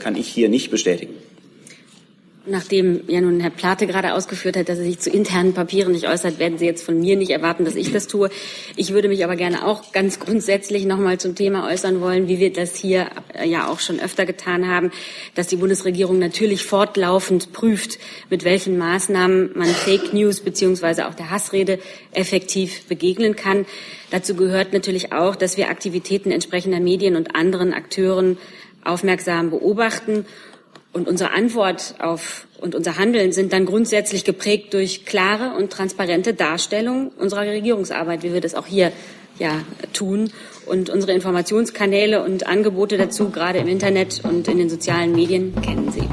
kann ich hier nicht bestätigen. Nachdem ja nun Herr Plate gerade ausgeführt hat, dass er sich zu internen Papieren nicht äußert, werden Sie jetzt von mir nicht erwarten, dass ich das tue. Ich würde mich aber gerne auch ganz grundsätzlich noch mal zum Thema äußern wollen, wie wir das hier äh, ja auch schon öfter getan haben, dass die Bundesregierung natürlich fortlaufend prüft, mit welchen Maßnahmen man Fake News beziehungsweise auch der Hassrede effektiv begegnen kann. Dazu gehört natürlich auch, dass wir Aktivitäten entsprechender Medien und anderen Akteuren aufmerksam beobachten und unsere Antwort auf und unser Handeln sind dann grundsätzlich geprägt durch klare und transparente Darstellung unserer Regierungsarbeit, wie wir das auch hier ja tun. Und unsere Informationskanäle und Angebote dazu, gerade im Internet und in den sozialen Medien, kennen Sie.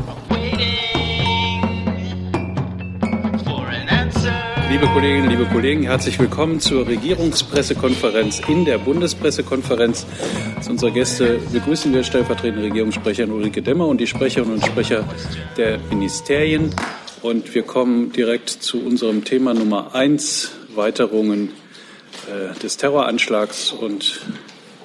Liebe Kolleginnen, liebe Kollegen, herzlich willkommen zur Regierungspressekonferenz in der Bundespressekonferenz. Als unsere Gäste begrüßen wir stellvertretende Regierungssprecherin Ulrike Demmer und die Sprecherinnen und Sprecher der Ministerien. Und wir kommen direkt zu unserem Thema Nummer eins, Weiterungen äh, des Terroranschlags und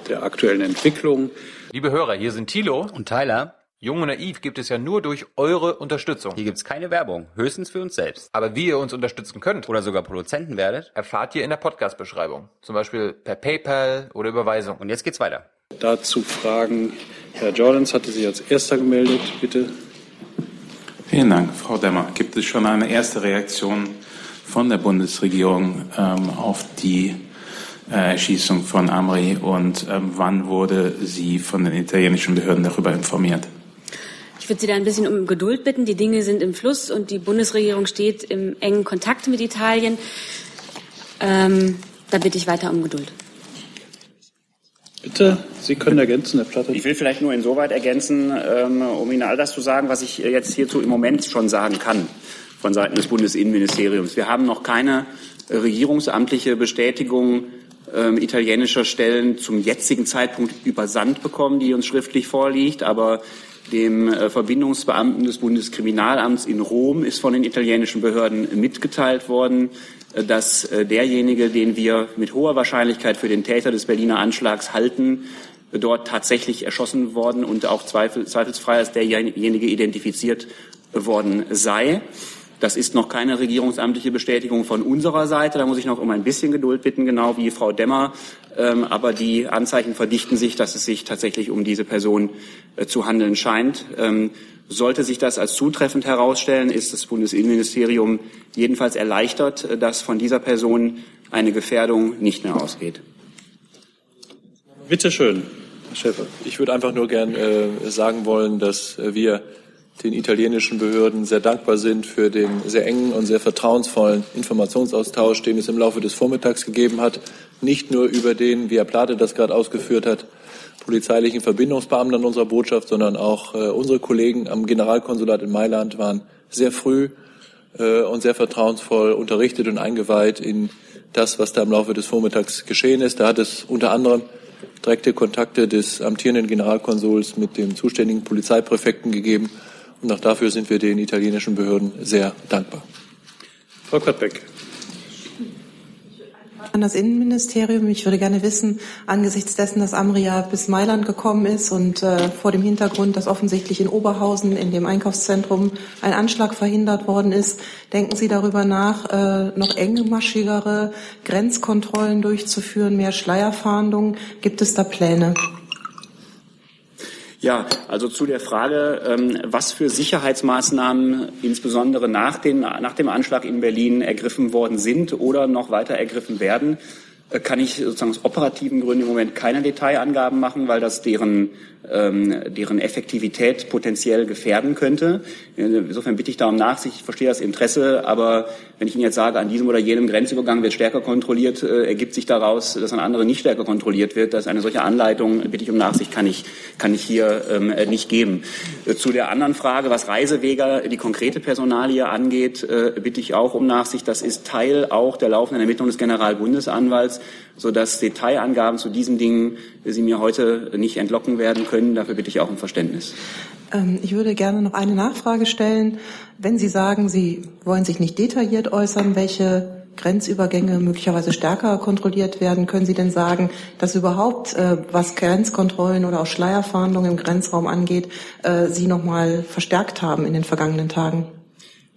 der aktuellen Entwicklung. Liebe Hörer, hier sind Thilo und Tyler. Jung und Naiv gibt es ja nur durch eure Unterstützung. Hier gibt es keine Werbung, höchstens für uns selbst. Aber wie ihr uns unterstützen könnt oder sogar Produzenten werdet, erfahrt ihr in der Podcast-Beschreibung. Zum Beispiel per PayPal oder Überweisung. Und jetzt geht's weiter. Dazu Fragen. Herr Jordans hatte sich als erster gemeldet, bitte. Vielen Dank, Frau Demmer. Gibt es schon eine erste Reaktion von der Bundesregierung ähm, auf die äh, Erschießung von Amri und ähm, wann wurde sie von den italienischen Behörden darüber informiert? Ich würde Sie da ein bisschen um Geduld bitten. Die Dinge sind im Fluss und die Bundesregierung steht im engen Kontakt mit Italien. Ähm, da bitte ich weiter um Geduld. Bitte, Sie können ergänzen, Herr Platte. Ich will vielleicht nur insoweit ergänzen, ähm, um Ihnen all das zu sagen, was ich jetzt hierzu im Moment schon sagen kann von Seiten des Bundesinnenministeriums. Wir haben noch keine regierungsamtliche Bestätigung ähm, italienischer Stellen zum jetzigen Zeitpunkt übersandt bekommen, die uns schriftlich vorliegt. Aber dem äh, Verbindungsbeamten des Bundeskriminalamts in Rom ist von den italienischen Behörden mitgeteilt worden, äh, dass äh, derjenige, den wir mit hoher Wahrscheinlichkeit für den Täter des Berliner Anschlags halten, dort tatsächlich erschossen worden und auch zweifelsfrei als derjenige identifiziert worden sei. Das ist noch keine regierungsamtliche Bestätigung von unserer Seite. Da muss ich noch um ein bisschen Geduld bitten, genau wie Frau Demmer. Ähm, aber die Anzeichen verdichten sich, dass es sich tatsächlich um diese Person äh, zu handeln scheint. Ähm, sollte sich das als zutreffend herausstellen, ist das Bundesinnenministerium jedenfalls erleichtert, äh, dass von dieser Person eine Gefährdung nicht mehr ausgeht. Bitte schön, Herr Schäfer. Ich würde einfach nur gern äh, sagen wollen, dass äh, wir den italienischen Behörden sehr dankbar sind für den sehr engen und sehr vertrauensvollen Informationsaustausch, den es im Laufe des Vormittags gegeben hat. Nicht nur über den, wie Herr Plate das gerade ausgeführt hat, polizeilichen Verbindungsbeamten unserer Botschaft, sondern auch äh, unsere Kollegen am Generalkonsulat in Mailand waren sehr früh äh, und sehr vertrauensvoll unterrichtet und eingeweiht in das, was da im Laufe des Vormittags geschehen ist. Da hat es unter anderem direkte Kontakte des amtierenden Generalkonsuls mit dem zuständigen Polizeipräfekten gegeben. Und auch dafür sind wir den italienischen Behörden sehr dankbar. Frau Kottbeck. An das Innenministerium. Ich würde gerne wissen, angesichts dessen, dass Amria bis Mailand gekommen ist und äh, vor dem Hintergrund, dass offensichtlich in Oberhausen in dem Einkaufszentrum ein Anschlag verhindert worden ist, denken Sie darüber nach, äh, noch engmaschigere Grenzkontrollen durchzuführen, mehr Schleierfahndungen? Gibt es da Pläne? Ja, also zu der Frage, ähm, was für Sicherheitsmaßnahmen insbesondere nach, den, nach dem Anschlag in Berlin ergriffen worden sind oder noch weiter ergriffen werden, kann ich sozusagen aus operativen Gründen im Moment keine Detailangaben machen, weil das deren, ähm, deren Effektivität potenziell gefährden könnte. Insofern bitte ich da um Nachsicht. Ich verstehe das Interesse, aber wenn ich Ihnen jetzt sage, an diesem oder jenem Grenzübergang wird stärker kontrolliert, äh, ergibt sich daraus, dass an anderen nicht stärker kontrolliert wird. Dass eine solche Anleitung, bitte ich um Nachsicht, kann ich, kann ich hier ähm, nicht geben. Äh, zu der anderen Frage, was Reisewege, die konkrete Personalie angeht, äh, bitte ich auch um Nachsicht. Das ist Teil auch der laufenden Ermittlung des Generalbundesanwalts, sodass Detailangaben zu diesen Dingen Sie mir heute nicht entlocken werden können. Dafür bitte ich auch um Verständnis. Ähm, ich würde gerne noch eine Nachfrage stellen. Wenn Sie sagen, Sie wollen sich nicht detailliert äußern, welche Grenzübergänge möglicherweise stärker kontrolliert werden. Können Sie denn sagen, dass überhaupt, äh, was Grenzkontrollen oder auch Schleierfahndungen im Grenzraum angeht, äh, Sie noch mal verstärkt haben in den vergangenen Tagen?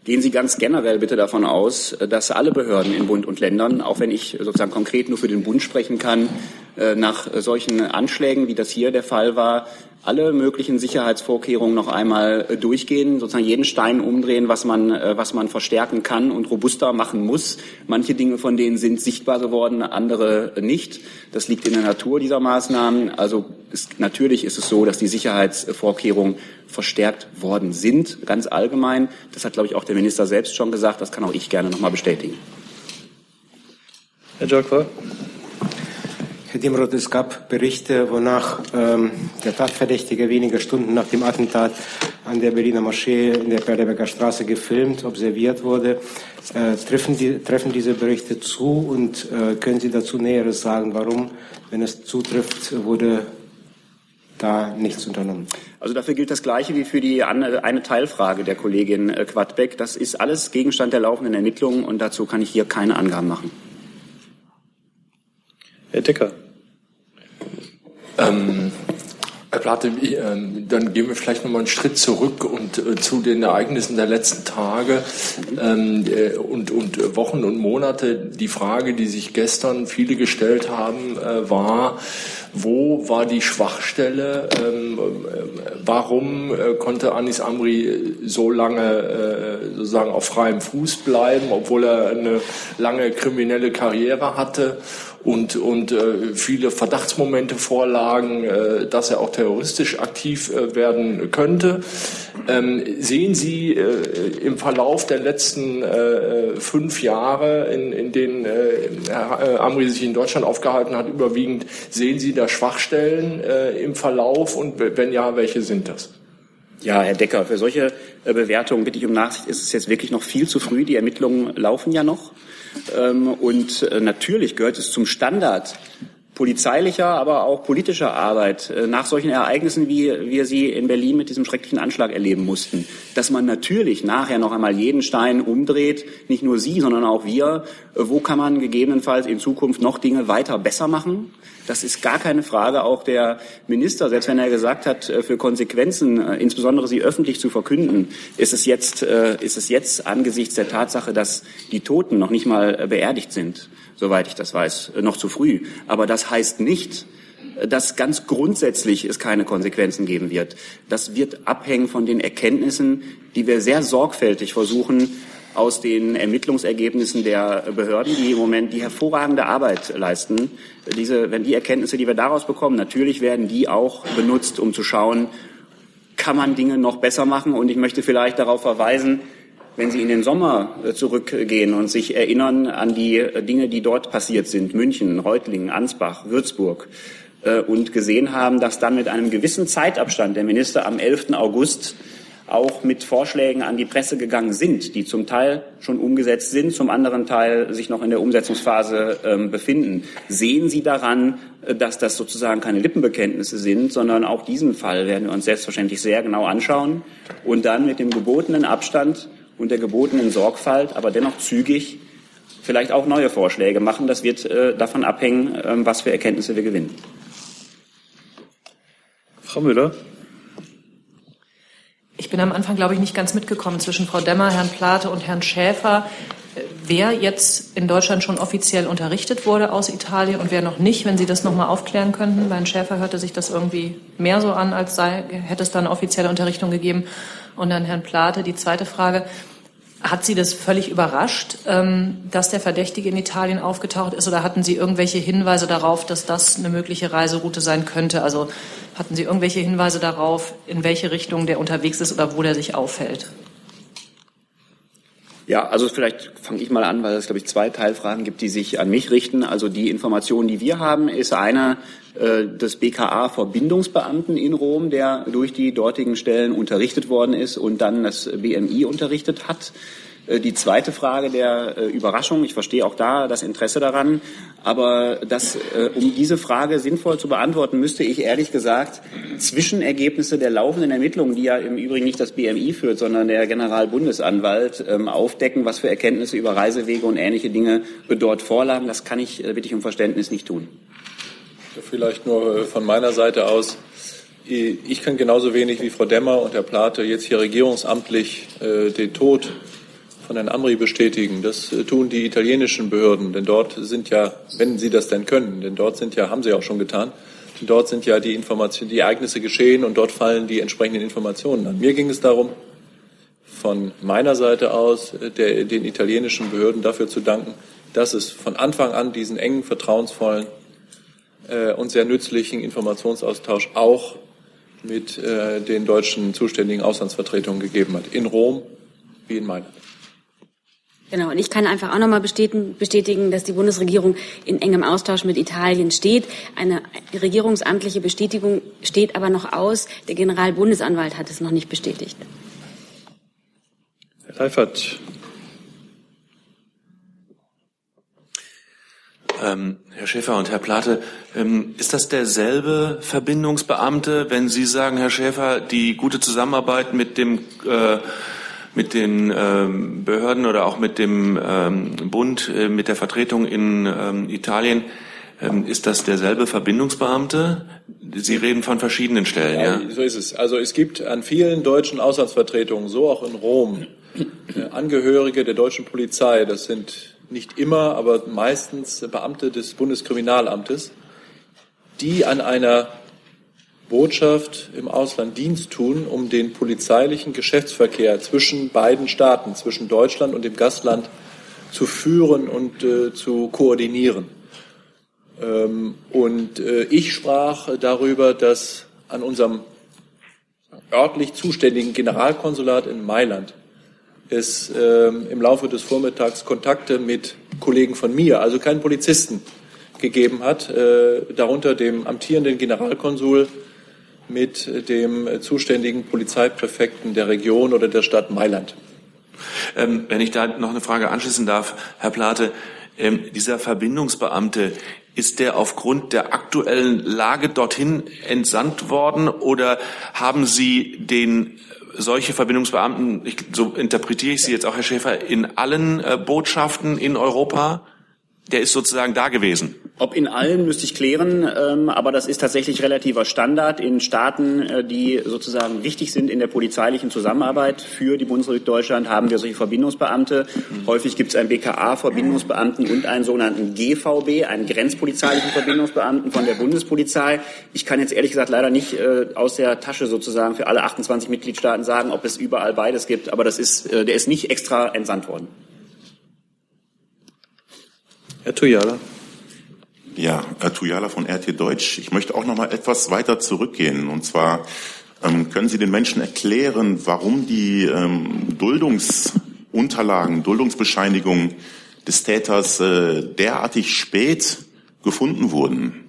Gehen Sie ganz generell bitte davon aus, dass alle Behörden in Bund und Ländern, auch wenn ich sozusagen konkret nur für den Bund sprechen kann, nach solchen Anschlägen, wie das hier der Fall war, alle möglichen Sicherheitsvorkehrungen noch einmal äh, durchgehen, sozusagen jeden Stein umdrehen, was man, äh, was man verstärken kann und robuster machen muss. Manche Dinge von denen sind sichtbar geworden, andere nicht. Das liegt in der Natur dieser Maßnahmen. Also ist, natürlich ist es so, dass die Sicherheitsvorkehrungen verstärkt worden sind, ganz allgemein. Das hat, glaube ich, auch der Minister selbst schon gesagt. Das kann auch ich gerne noch mal bestätigen. Herr Jolkwa. Herr Dimroth, es gab Berichte, wonach ähm, der Tatverdächtige wenige Stunden nach dem Attentat an der Berliner Moschee in der Perleberger Straße gefilmt, observiert wurde. Äh, treffen, die, treffen diese Berichte zu und äh, können Sie dazu Näheres sagen, warum, wenn es zutrifft, wurde da nichts unternommen? Also dafür gilt das Gleiche wie für die eine Teilfrage der Kollegin äh, Quadbeck. Das ist alles Gegenstand der laufenden Ermittlungen und dazu kann ich hier keine Angaben machen. Herr Decker. Ähm, Herr Plate, ähm, dann gehen wir vielleicht noch mal einen Schritt zurück und äh, zu den Ereignissen der letzten Tage ähm, äh, und, und Wochen und Monate. Die Frage, die sich gestern viele gestellt haben, äh, war, wo war die Schwachstelle? Ähm, warum konnte Anis Amri so lange sozusagen auf freiem Fuß bleiben, obwohl er eine lange kriminelle Karriere hatte? Und, und äh, viele Verdachtsmomente vorlagen, äh, dass er auch terroristisch aktiv äh, werden könnte. Ähm, sehen Sie äh, im Verlauf der letzten äh, fünf Jahre, in, in denen äh, Herr äh, Amri sich in Deutschland aufgehalten hat, überwiegend, sehen Sie da Schwachstellen äh, im Verlauf und wenn ja, welche sind das? Ja, Herr Decker, für solche äh, Bewertungen bitte ich um Nachsicht. Ist es jetzt wirklich noch viel zu früh? Die Ermittlungen laufen ja noch. Ähm, und äh, natürlich gehört es zum Standard polizeilicher, aber auch politischer Arbeit äh, nach solchen Ereignissen, wie wir sie in Berlin mit diesem schrecklichen Anschlag erleben mussten, dass man natürlich nachher noch einmal jeden Stein umdreht, nicht nur Sie, sondern auch wir. Wo kann man gegebenenfalls in Zukunft noch Dinge weiter besser machen? Das ist gar keine Frage. Auch der Minister, selbst wenn er gesagt hat, äh, für Konsequenzen, äh, insbesondere sie öffentlich zu verkünden, ist es jetzt, äh, ist es jetzt angesichts der Tatsache, dass die Toten noch nicht mal beerdigt sind, soweit ich das weiß, noch zu früh. Aber das heißt nicht, dass ganz grundsätzlich es keine Konsequenzen geben wird. Das wird abhängen von den Erkenntnissen, die wir sehr sorgfältig versuchen aus den Ermittlungsergebnissen der Behörden, die im Moment die hervorragende Arbeit leisten. Diese, wenn die Erkenntnisse, die wir daraus bekommen, natürlich werden die auch benutzt, um zu schauen, kann man Dinge noch besser machen. Und ich möchte vielleicht darauf verweisen, wenn Sie in den Sommer zurückgehen und sich erinnern an die Dinge, die dort passiert sind, München, Reutlingen, Ansbach, Würzburg, äh, und gesehen haben, dass dann mit einem gewissen Zeitabstand der Minister am 11. August auch mit Vorschlägen an die Presse gegangen sind, die zum Teil schon umgesetzt sind, zum anderen Teil sich noch in der Umsetzungsphase ähm, befinden. Sehen Sie daran, äh, dass das sozusagen keine Lippenbekenntnisse sind, sondern auch diesen Fall werden wir uns selbstverständlich sehr genau anschauen und dann mit dem gebotenen Abstand und der gebotenen Sorgfalt, aber dennoch zügig vielleicht auch neue Vorschläge machen. Das wird äh, davon abhängen, äh, was für Erkenntnisse wir gewinnen. Frau Müller. Ich bin am Anfang, glaube ich, nicht ganz mitgekommen zwischen Frau Demmer, Herrn Plate und Herrn Schäfer, wer jetzt in Deutschland schon offiziell unterrichtet wurde aus Italien und wer noch nicht, wenn Sie das noch mal aufklären könnten. Bei Herrn Schäfer hörte sich das irgendwie mehr so an, als sei, hätte es da eine offizielle Unterrichtung gegeben. Und dann Herrn Plate, die zweite Frage. Hat Sie das völlig überrascht, ähm, dass der Verdächtige in Italien aufgetaucht ist, oder hatten Sie irgendwelche Hinweise darauf, dass das eine mögliche Reiseroute sein könnte? Also hatten Sie irgendwelche Hinweise darauf, in welche Richtung der unterwegs ist oder wo der sich aufhält? Ja, also vielleicht fange ich mal an, weil es, glaube ich, zwei Teilfragen gibt, die sich an mich richten. Also die Information, die wir haben, ist eine des BKA-Verbindungsbeamten in Rom, der durch die dortigen Stellen unterrichtet worden ist und dann das BMI unterrichtet hat. Äh, die zweite Frage der äh, Überraschung, ich verstehe auch da das Interesse daran, aber das, äh, um diese Frage sinnvoll zu beantworten, müsste ich ehrlich gesagt Zwischenergebnisse der laufenden Ermittlungen, die ja im Übrigen nicht das BMI führt, sondern der Generalbundesanwalt, ähm, aufdecken, was für Erkenntnisse über Reisewege und ähnliche Dinge dort vorlagen. Das kann ich, bitte ich um Verständnis, nicht tun. Vielleicht nur von meiner Seite aus. Ich kann genauso wenig wie Frau Demmer und Herr Plate jetzt hier regierungsamtlich den Tod von Herrn Amri bestätigen. Das äh, tun die italienischen Behörden, denn dort sind ja, wenn sie das denn können, denn dort sind ja, haben sie auch schon getan, denn dort sind ja die Informationen, die Ereignisse geschehen und dort fallen die entsprechenden Informationen an. Mir ging es darum, von meiner Seite aus äh, der, den italienischen Behörden dafür zu danken, dass es von Anfang an diesen engen, vertrauensvollen äh, und sehr nützlichen Informationsaustausch auch mit äh, den deutschen zuständigen Auslandsvertretungen gegeben hat, in Rom wie in Mailand. Genau, und ich kann einfach auch nochmal bestätigen, bestätigen, dass die Bundesregierung in engem Austausch mit Italien steht. Eine regierungsamtliche Bestätigung steht aber noch aus. Der Generalbundesanwalt hat es noch nicht bestätigt. Herr Seifert. Ähm, Herr Schäfer und Herr Plate, ähm, ist das derselbe Verbindungsbeamte, wenn Sie sagen, Herr Schäfer, die gute Zusammenarbeit mit dem äh, mit den ähm, Behörden oder auch mit dem ähm, Bund, äh, mit der Vertretung in ähm, Italien, ähm, ist das derselbe Verbindungsbeamte? Sie reden von verschiedenen Stellen, ja, ja? So ist es. Also es gibt an vielen deutschen Auslandsvertretungen, so auch in Rom, äh, Angehörige der deutschen Polizei. Das sind nicht immer, aber meistens Beamte des Bundeskriminalamtes, die an einer Botschaft im Ausland Dienst tun, um den polizeilichen Geschäftsverkehr zwischen beiden Staaten, zwischen Deutschland und dem Gastland zu führen und äh, zu koordinieren. Ähm, und äh, ich sprach darüber, dass an unserem örtlich zuständigen Generalkonsulat in Mailand es ähm, im Laufe des Vormittags Kontakte mit Kollegen von mir, also keinen Polizisten, gegeben hat, äh, darunter dem amtierenden Generalkonsul mit dem zuständigen Polizeipräfekten der Region oder der Stadt Mailand. Ähm, wenn ich da noch eine Frage anschließen darf, Herr Plate, ähm, dieser Verbindungsbeamte, ist der aufgrund der aktuellen Lage dorthin entsandt worden oder haben Sie den solche Verbindungsbeamten, ich, so interpretiere ich Sie jetzt auch, Herr Schäfer, in allen äh, Botschaften in Europa? Der ist sozusagen da gewesen. Ob in allen müsste ich klären, ähm, aber das ist tatsächlich relativer Standard in Staaten, äh, die sozusagen wichtig sind in der polizeilichen Zusammenarbeit für die Bundesrepublik Deutschland, haben wir solche Verbindungsbeamte. Häufig gibt es einen BKA-Verbindungsbeamten und einen sogenannten GVB, einen grenzpolizeilichen Verbindungsbeamten von der Bundespolizei. Ich kann jetzt ehrlich gesagt leider nicht äh, aus der Tasche sozusagen für alle 28 Mitgliedstaaten sagen, ob es überall beides gibt, aber das ist, äh, der ist nicht extra entsandt worden. Herr Tuyala. Ja, Herr Tujala von RT Deutsch. Ich möchte auch noch mal etwas weiter zurückgehen. Und zwar ähm, können Sie den Menschen erklären, warum die ähm, Duldungsunterlagen, Duldungsbescheinigungen des Täters äh, derartig spät gefunden wurden?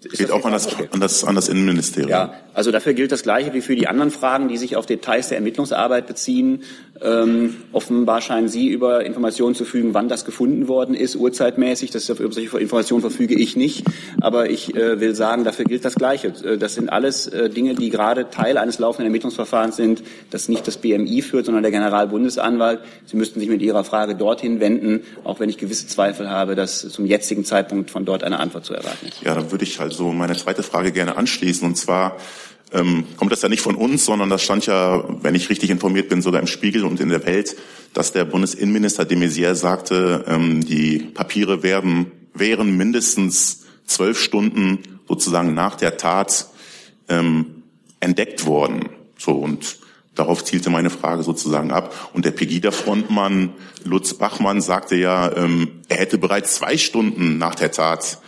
Geht auch an das, an, das, an das Innenministerium. Ja, also dafür gilt das Gleiche wie für die anderen Fragen, die sich auf Details der Ermittlungsarbeit beziehen. Ähm, offenbar scheinen Sie über Informationen zu fügen, wann das gefunden worden ist, urzeitmäßig. Das, über solche Informationen verfüge ich nicht. Aber ich äh, will sagen, dafür gilt das Gleiche. Äh, das sind alles äh, Dinge, die gerade Teil eines laufenden Ermittlungsverfahrens sind, das nicht das BMI führt, sondern der Generalbundesanwalt. Sie müssten sich mit Ihrer Frage dorthin wenden, auch wenn ich gewisse Zweifel habe, dass zum jetzigen Zeitpunkt von dort eine Antwort zu erwarten ist. Ja, dann würde ich halt also meine zweite Frage gerne anschließen. Und zwar ähm, kommt das ja nicht von uns, sondern das stand ja, wenn ich richtig informiert bin, sogar im Spiegel und in der Welt, dass der Bundesinnenminister de Maizière sagte, ähm, die Papiere werden, wären mindestens zwölf Stunden sozusagen nach der Tat ähm, entdeckt worden. So und Darauf zielte meine Frage sozusagen ab. Und der Pegida-Frontmann Lutz Bachmann sagte ja, ähm, er hätte bereits zwei Stunden nach der Tat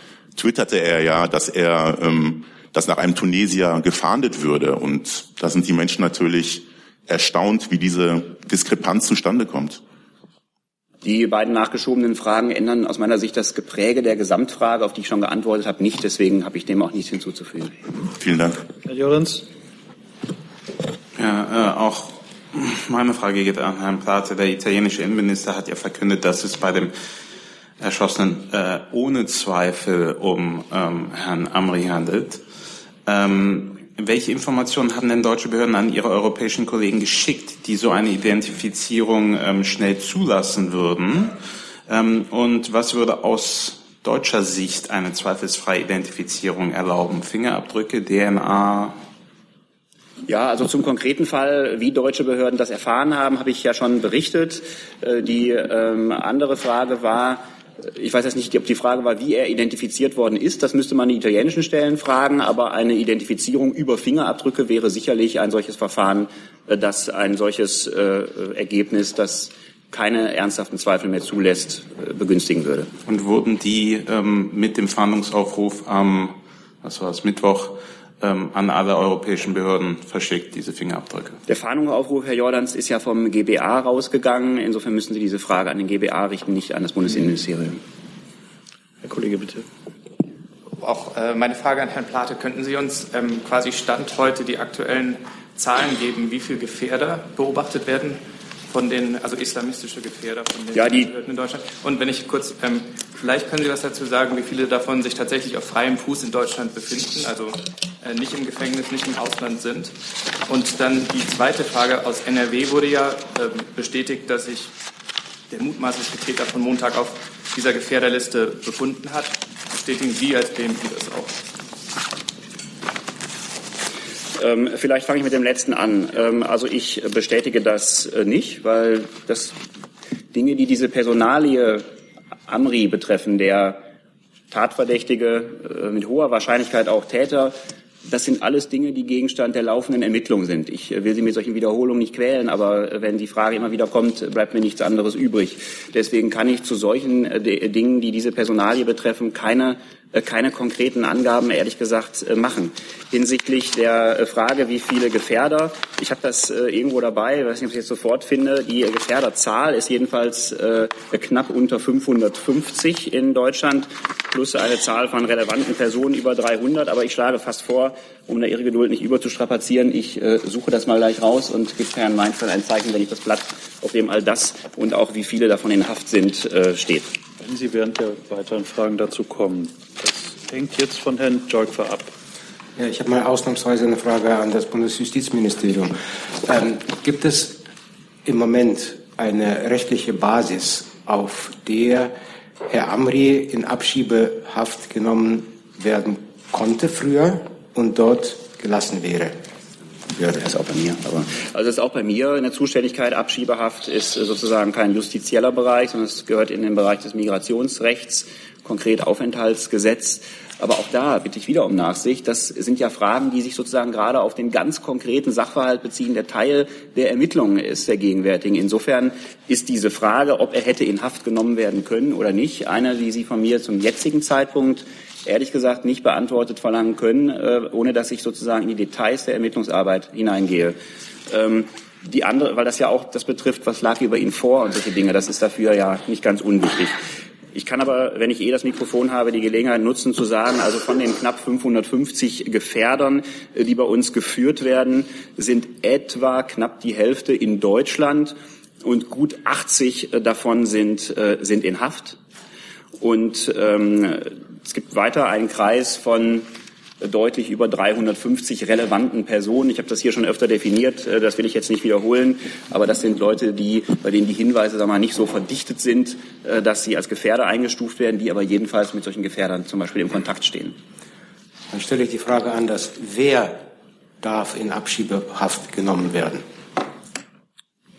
twitterte er ja, dass er, ähm, dass nach einem Tunesier gefahndet würde. Und da sind die Menschen natürlich erstaunt, wie diese Diskrepanz zustande kommt. Die beiden nachgeschobenen Fragen ändern aus meiner Sicht das Gepräge der Gesamtfrage, auf die ich schon geantwortet habe, nicht. Deswegen habe ich dem auch nichts hinzuzufügen. Vielen Dank. Herr Jorens. Ja, äh, auch Meine Frage geht an Herrn Plate. Der italienische Innenminister hat ja verkündet, dass es bei dem Erschossenen äh, ohne Zweifel um ähm, Herrn Amri handelt. Ähm, welche Informationen haben denn deutsche Behörden an ihre europäischen Kollegen geschickt, die so eine Identifizierung ähm, schnell zulassen würden? Ähm, und was würde aus deutscher Sicht eine zweifelsfreie Identifizierung erlauben? Fingerabdrücke, DNA? Ja, also zum konkreten Fall, wie deutsche Behörden das erfahren haben, habe ich ja schon berichtet. Äh, die ähm, andere Frage war, ich weiß jetzt nicht, ob die Frage war, wie er identifiziert worden ist. Das müsste man die italienischen Stellen fragen. Aber eine Identifizierung über Fingerabdrücke wäre sicherlich ein solches Verfahren, äh, das ein solches äh, Ergebnis, das keine ernsthaften Zweifel mehr zulässt, äh, begünstigen würde. Und wurden die ähm, mit dem Fahndungsaufruf am, was war es, Mittwoch an alle europäischen Behörden verschickt, diese Fingerabdrücke. Der Fahndungsaufruf, Herr Jordans, ist ja vom GBA rausgegangen. Insofern müssen Sie diese Frage an den GBA richten, nicht an das Bundesinnenministerium. Herr Kollege, bitte. Auch äh, meine Frage an Herrn Plate. Könnten Sie uns ähm, quasi Stand heute die aktuellen Zahlen geben, wie viele Gefährder beobachtet werden von den, also islamistische Gefährder von den ja, die, Behörden in Deutschland? Und wenn ich kurz, ähm, vielleicht können Sie was dazu sagen, wie viele davon sich tatsächlich auf freiem Fuß in Deutschland befinden, also äh, nicht im Gefängnis, nicht im Ausland sind? Und dann die zweite Frage, aus NRW wurde ja äh, bestätigt, dass sich der mutmaßliche Täter von Montag auf dieser Gefährderliste befunden hat. Bestätigen Sie als BMI das auch? Ähm, vielleicht fange ich mit dem letzten an. Ähm, also ich bestätige das äh, nicht, weil das Dinge, die diese Personalie Amri betreffen, der Tatverdächtige, äh, mit hoher Wahrscheinlichkeit auch Täter, das sind alles Dinge, die Gegenstand der laufenden Ermittlung sind. Ich äh, will Sie mit solchen Wiederholungen nicht quälen, aber äh, wenn die Frage immer wieder kommt, bleibt mir nichts anderes übrig. Deswegen kann ich zu solchen Dingen, die diese Personalie betreffen, keine keine konkreten Angaben, ehrlich gesagt, äh, machen. Hinsichtlich der äh, Frage, wie viele Gefährder, ich habe das irgendwo dabei, weiß nicht, ob ich es jetzt sofort finde, die Gefährderzahl ist jedenfalls knapp unter 550 in Deutschland, plus eine Zahl von relevanten Personen über 300. Aber ich schlage fast vor, um da Ihre Geduld nicht überzustrapazieren, ich suche das mal gleich raus und gebe Herrn Meinfeld ein Zeichen, wenn ich das Blatt, auf dem all das und auch wie viele davon in Haft sind, steht. Wenn Sie während der weiteren Fragen dazu kommen. Das hängt jetzt von Herrn Jolkfer ab. Ja, ich habe mal ausnahmsweise eine Frage an das Bundesjustizministerium. Ähm, gibt es im Moment eine rechtliche Basis, auf der Herr Amri in Abschiebehaft genommen werden konnte früher und dort gelassen wäre? Ja, das ist auch bei mir. Aber also das ist auch bei mir in der Zuständigkeit. Abschiebehaft ist sozusagen kein justizieller Bereich, sondern es gehört in den Bereich des Migrationsrechts, konkret Aufenthaltsgesetz. Aber auch da bitte ich wieder um Nachsicht. Das sind ja Fragen, die sich sozusagen gerade auf den ganz konkreten Sachverhalt beziehen, der Teil der Ermittlungen ist, der gegenwärtigen. Insofern ist diese Frage, ob er hätte in Haft genommen werden können oder nicht, eine, die Sie von mir zum jetzigen Zeitpunkt ehrlich gesagt nicht beantwortet verlangen können, äh, ohne dass ich sozusagen in die Details der Ermittlungsarbeit hineingehe. Ähm, die andere, weil das ja auch das betrifft, was lag über ihn vor und solche Dinge, das ist dafür ja nicht ganz unwichtig. Ich kann aber, wenn ich eh das Mikrofon habe, die Gelegenheit nutzen zu sagen, also von den knapp 550 Gefährdern, äh, die bei uns geführt werden, sind etwa knapp die Hälfte in Deutschland und gut 80 äh, davon sind, sind in Haft. Und ähm, es gibt weiter einen Kreis von deutlich über 350 relevanten Personen. Ich habe das hier schon öfter definiert, äh, das will ich jetzt nicht wiederholen, aber das sind Leute, die, bei denen die Hinweise sagen wir mal, nicht so verdichtet sind, äh, dass sie als Gefährder eingestuft werden, die aber jedenfalls mit solchen Gefährdern zum Beispiel im Kontakt stehen. Dann stelle ich die Frage anders, wer darf in Abschiebehaft genommen werden?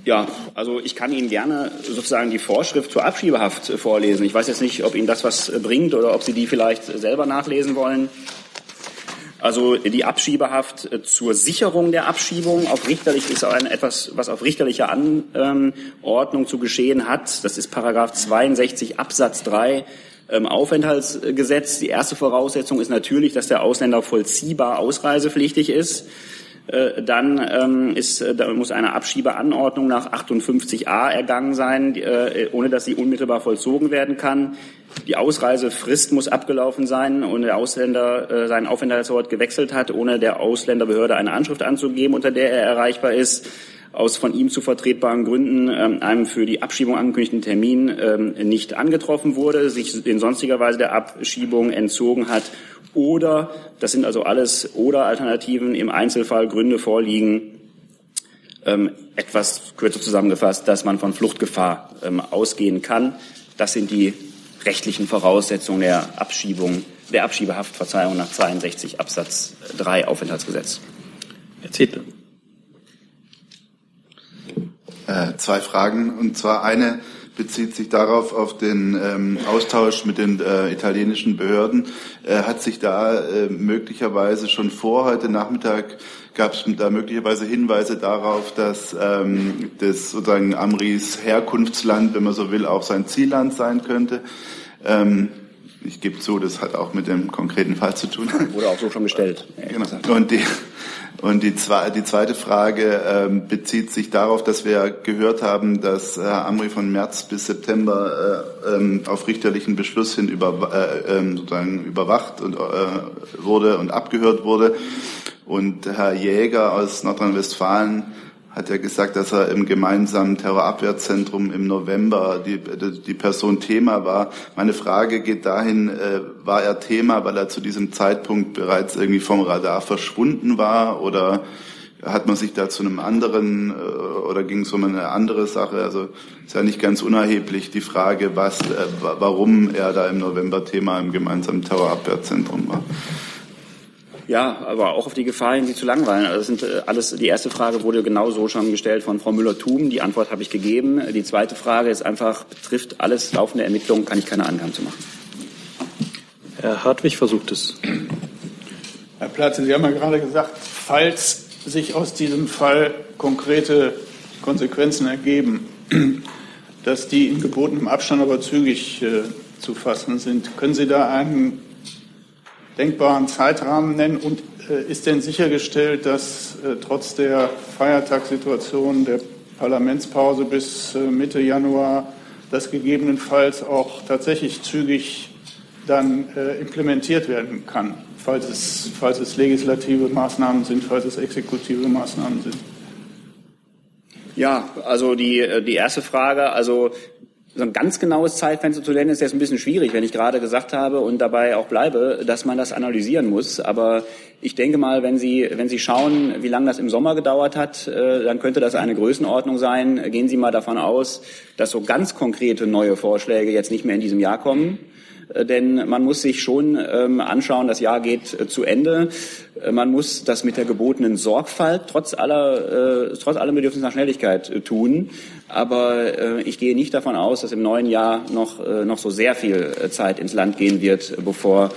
Ja, also ich kann Ihnen gerne sozusagen die Vorschrift zur Abschiebehaft vorlesen. Ich weiß jetzt nicht, ob Ihnen das was bringt oder ob Sie die vielleicht selber nachlesen wollen. Also die Abschiebehaft zur Sicherung der Abschiebung auf richterlich ist ein etwas, was auf richterlicher Anordnung zu geschehen hat. Das ist Paragraph 62 Absatz 3 ähm, Aufenthaltsgesetz. Die erste Voraussetzung ist natürlich, dass der Ausländer vollziehbar ausreisepflichtig ist. Äh, dann ähm, ist, äh, da muss eine Abschiebeanordnung nach 58a ergangen sein, äh, ohne dass sie unmittelbar vollzogen werden kann. Die Ausreisefrist muss abgelaufen sein und der Ausländer seinen Aufenthaltsort gewechselt hat, ohne der Ausländerbehörde eine Anschrift anzugeben, unter der er erreichbar ist. Aus von ihm zu vertretbaren Gründen ähm, einem für die Abschiebung angekündigten Termin ähm, nicht angetroffen wurde, sich in sonstiger Weise der Abschiebung entzogen hat oder, das sind also alles oder Alternativen, im Einzelfall Gründe vorliegen, ähm, etwas kürzer zusammengefasst, dass man von Fluchtgefahr ähm, ausgehen kann. Das sind die rechtlichen Voraussetzungen der Abschiebung, der Abschiebehaftverzeihung nach 62 Absatz 3 Aufenthaltsgesetz. Herr Zedler. Äh, zwei Fragen. Und zwar eine bezieht sich darauf, auf den ähm, Austausch mit den äh, italienischen Behörden. Äh, hat sich da äh, möglicherweise schon vor heute Nachmittag gab es da möglicherweise Hinweise darauf, dass ähm, das sozusagen Amris Herkunftsland, wenn man so will, auch sein Zielland sein könnte. Ähm, ich gebe zu, das hat auch mit dem konkreten Fall zu tun. Wurde auch so schon gestellt. Genau. Und die, und die, zwei, die zweite Frage ähm, bezieht sich darauf, dass wir gehört haben, dass Herr Amri von März bis September äh, ähm, auf richterlichen Beschluss hin über, äh, ähm, sozusagen überwacht und, äh, wurde und abgehört wurde. Und Herr Jäger aus Nordrhein-Westfalen hat ja gesagt, dass er im gemeinsamen Terrorabwehrzentrum im November die, die Person Thema war. Meine Frage geht dahin, äh, war er Thema, weil er zu diesem Zeitpunkt bereits irgendwie vom Radar verschwunden war oder hat man sich da zu einem anderen äh, oder ging es um eine andere Sache? Also ist ja nicht ganz unerheblich die Frage, was, äh, warum er da im November Thema im gemeinsamen Terrorabwehrzentrum war. Ja, aber auch auf die Gefahr hin, Sie zu langweilen. Also das sind äh, alles, die erste Frage wurde genau so schon gestellt von Frau Müller-Thum. Die Antwort habe ich gegeben. Die zweite Frage ist einfach, betrifft alles laufende Ermittlungen, kann ich keine Angaben zu machen. Herr Hartwig versucht es. Herr Platze, Sie haben ja gerade gesagt, falls sich aus diesem Fall konkrete Konsequenzen ergeben, dass die in gebotenem Abstand aber zügig äh, zu fassen sind. Können Sie da einen denkbaren Zeitrahmen nennen? Und äh, ist denn sichergestellt, dass äh, trotz der Feiertagssituation der Parlamentspause bis äh, Mitte Januar das gegebenenfalls auch tatsächlich zügig dann implementiert werden kann, falls es, falls es legislative Maßnahmen sind, falls es exekutive Maßnahmen sind? Ja, also die, die erste Frage, also so ein ganz genaues Zeitfenster zu nennen, ist jetzt ein bisschen schwierig, wenn ich gerade gesagt habe und dabei auch bleibe, dass man das analysieren muss. Aber ich denke mal, wenn Sie, wenn Sie schauen, wie lange das im Sommer gedauert hat, äh, dann könnte das eine Größenordnung sein. Gehen Sie mal davon aus, dass so ganz konkrete neue Vorschläge jetzt nicht mehr in diesem Jahr kommen. Äh, denn man muss sich schon ähm, anschauen, das Jahr geht äh, zu Ende. Äh, man muss das mit der gebotenen Sorgfalt trotz aller, trotz allem Bedürfnis nach Schnelligkeit tun. Aber ich gehe nicht davon aus, dass im neuen Jahr noch, noch so sehr viel Zeit ins Land gehen wird, bevor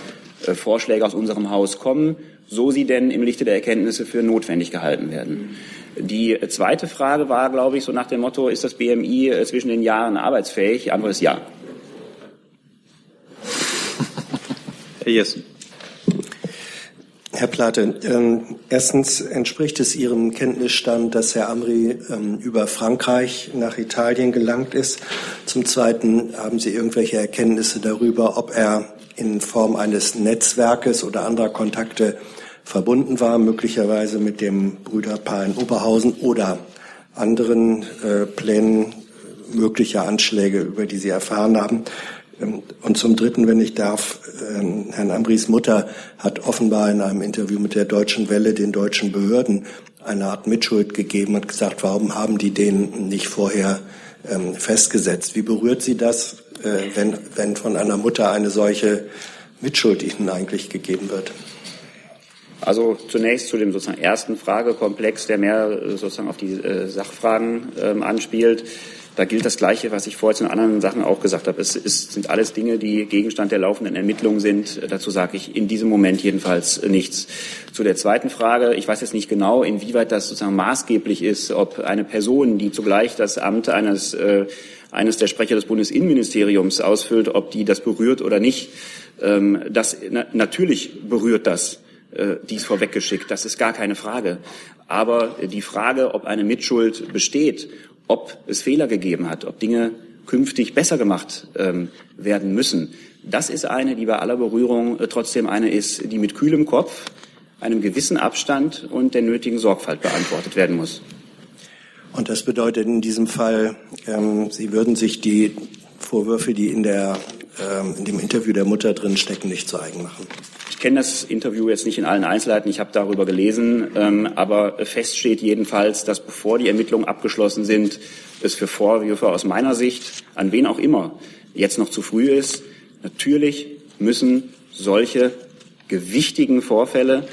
Vorschläge aus unserem Haus kommen, so sie denn im Lichte der Erkenntnisse für notwendig gehalten werden. Die zweite Frage war, glaube ich, so nach dem Motto, ist das BMI zwischen den Jahren arbeitsfähig? Die Antwort ist ja. Herr Jessen. Herr Plate, ähm, erstens entspricht es Ihrem Kenntnisstand, dass Herr Amri ähm, über Frankreich nach Italien gelangt ist. Zum Zweiten haben Sie irgendwelche Erkenntnisse darüber, ob er in Form eines Netzwerkes oder anderer Kontakte verbunden war, möglicherweise mit dem Brüderpaar in Oberhausen oder anderen äh, Plänen möglicher Anschläge, über die Sie erfahren haben. Ähm, und zum Dritten, wenn ich darf, ähm, Herrn Ambris Mutter hat offenbar in einem Interview mit der Deutschen Welle den deutschen Behörden eine Art Mitschuld gegeben und gesagt, warum haben die den nicht vorher ähm, festgesetzt? Wie berührt Sie das, äh, wenn, wenn von einer Mutter eine solche Mitschuld Ihnen eigentlich gegeben wird? Also zunächst zu dem sozusagen ersten Fragekomplex, der mehr sozusagen auf die äh, Sachfragen anspielt. Da gilt das Gleiche, was ich vorher zu anderen Sachen auch gesagt habe. Es ist, sind alles Dinge, die Gegenstand der laufenden Ermittlungen sind. Dazu sage ich in diesem Moment jedenfalls nichts. Zu der zweiten Frage, ich weiß jetzt nicht genau, inwieweit das sozusagen maßgeblich ist, ob eine Person, die zugleich das Amt eines, äh, eines der Sprecher des Bundesinnenministeriums ausfüllt, ob die das berührt oder nicht. Ähm, das, na, natürlich berührt das äh, dies vorweggeschickt. Das ist gar keine Frage. Aber die Frage, ob eine Mitschuld besteht ob es Fehler gegeben hat, ob Dinge künftig besser gemacht ähm, werden müssen. Das ist eine, die bei aller Berührung äh, trotzdem eine ist, die mit kühlem Kopf, einem gewissen Abstand und der nötigen Sorgfalt beantwortet werden muss. Und das bedeutet in diesem Fall, ähm, Sie würden sich die Vorwürfe, die in, der, ähm, in dem Interview der Mutter drin stecken, nicht zu eigen machen. Ich kenne das Interview jetzt nicht in allen Einzelheiten, ich habe darüber gelesen, ähm, aber fest steht jedenfalls, dass bevor die Ermittlungen abgeschlossen sind, es für Vorwürfe aus meiner Sicht, an wen auch immer, jetzt noch zu früh ist. Natürlich müssen solche gewichtigen Vorfälle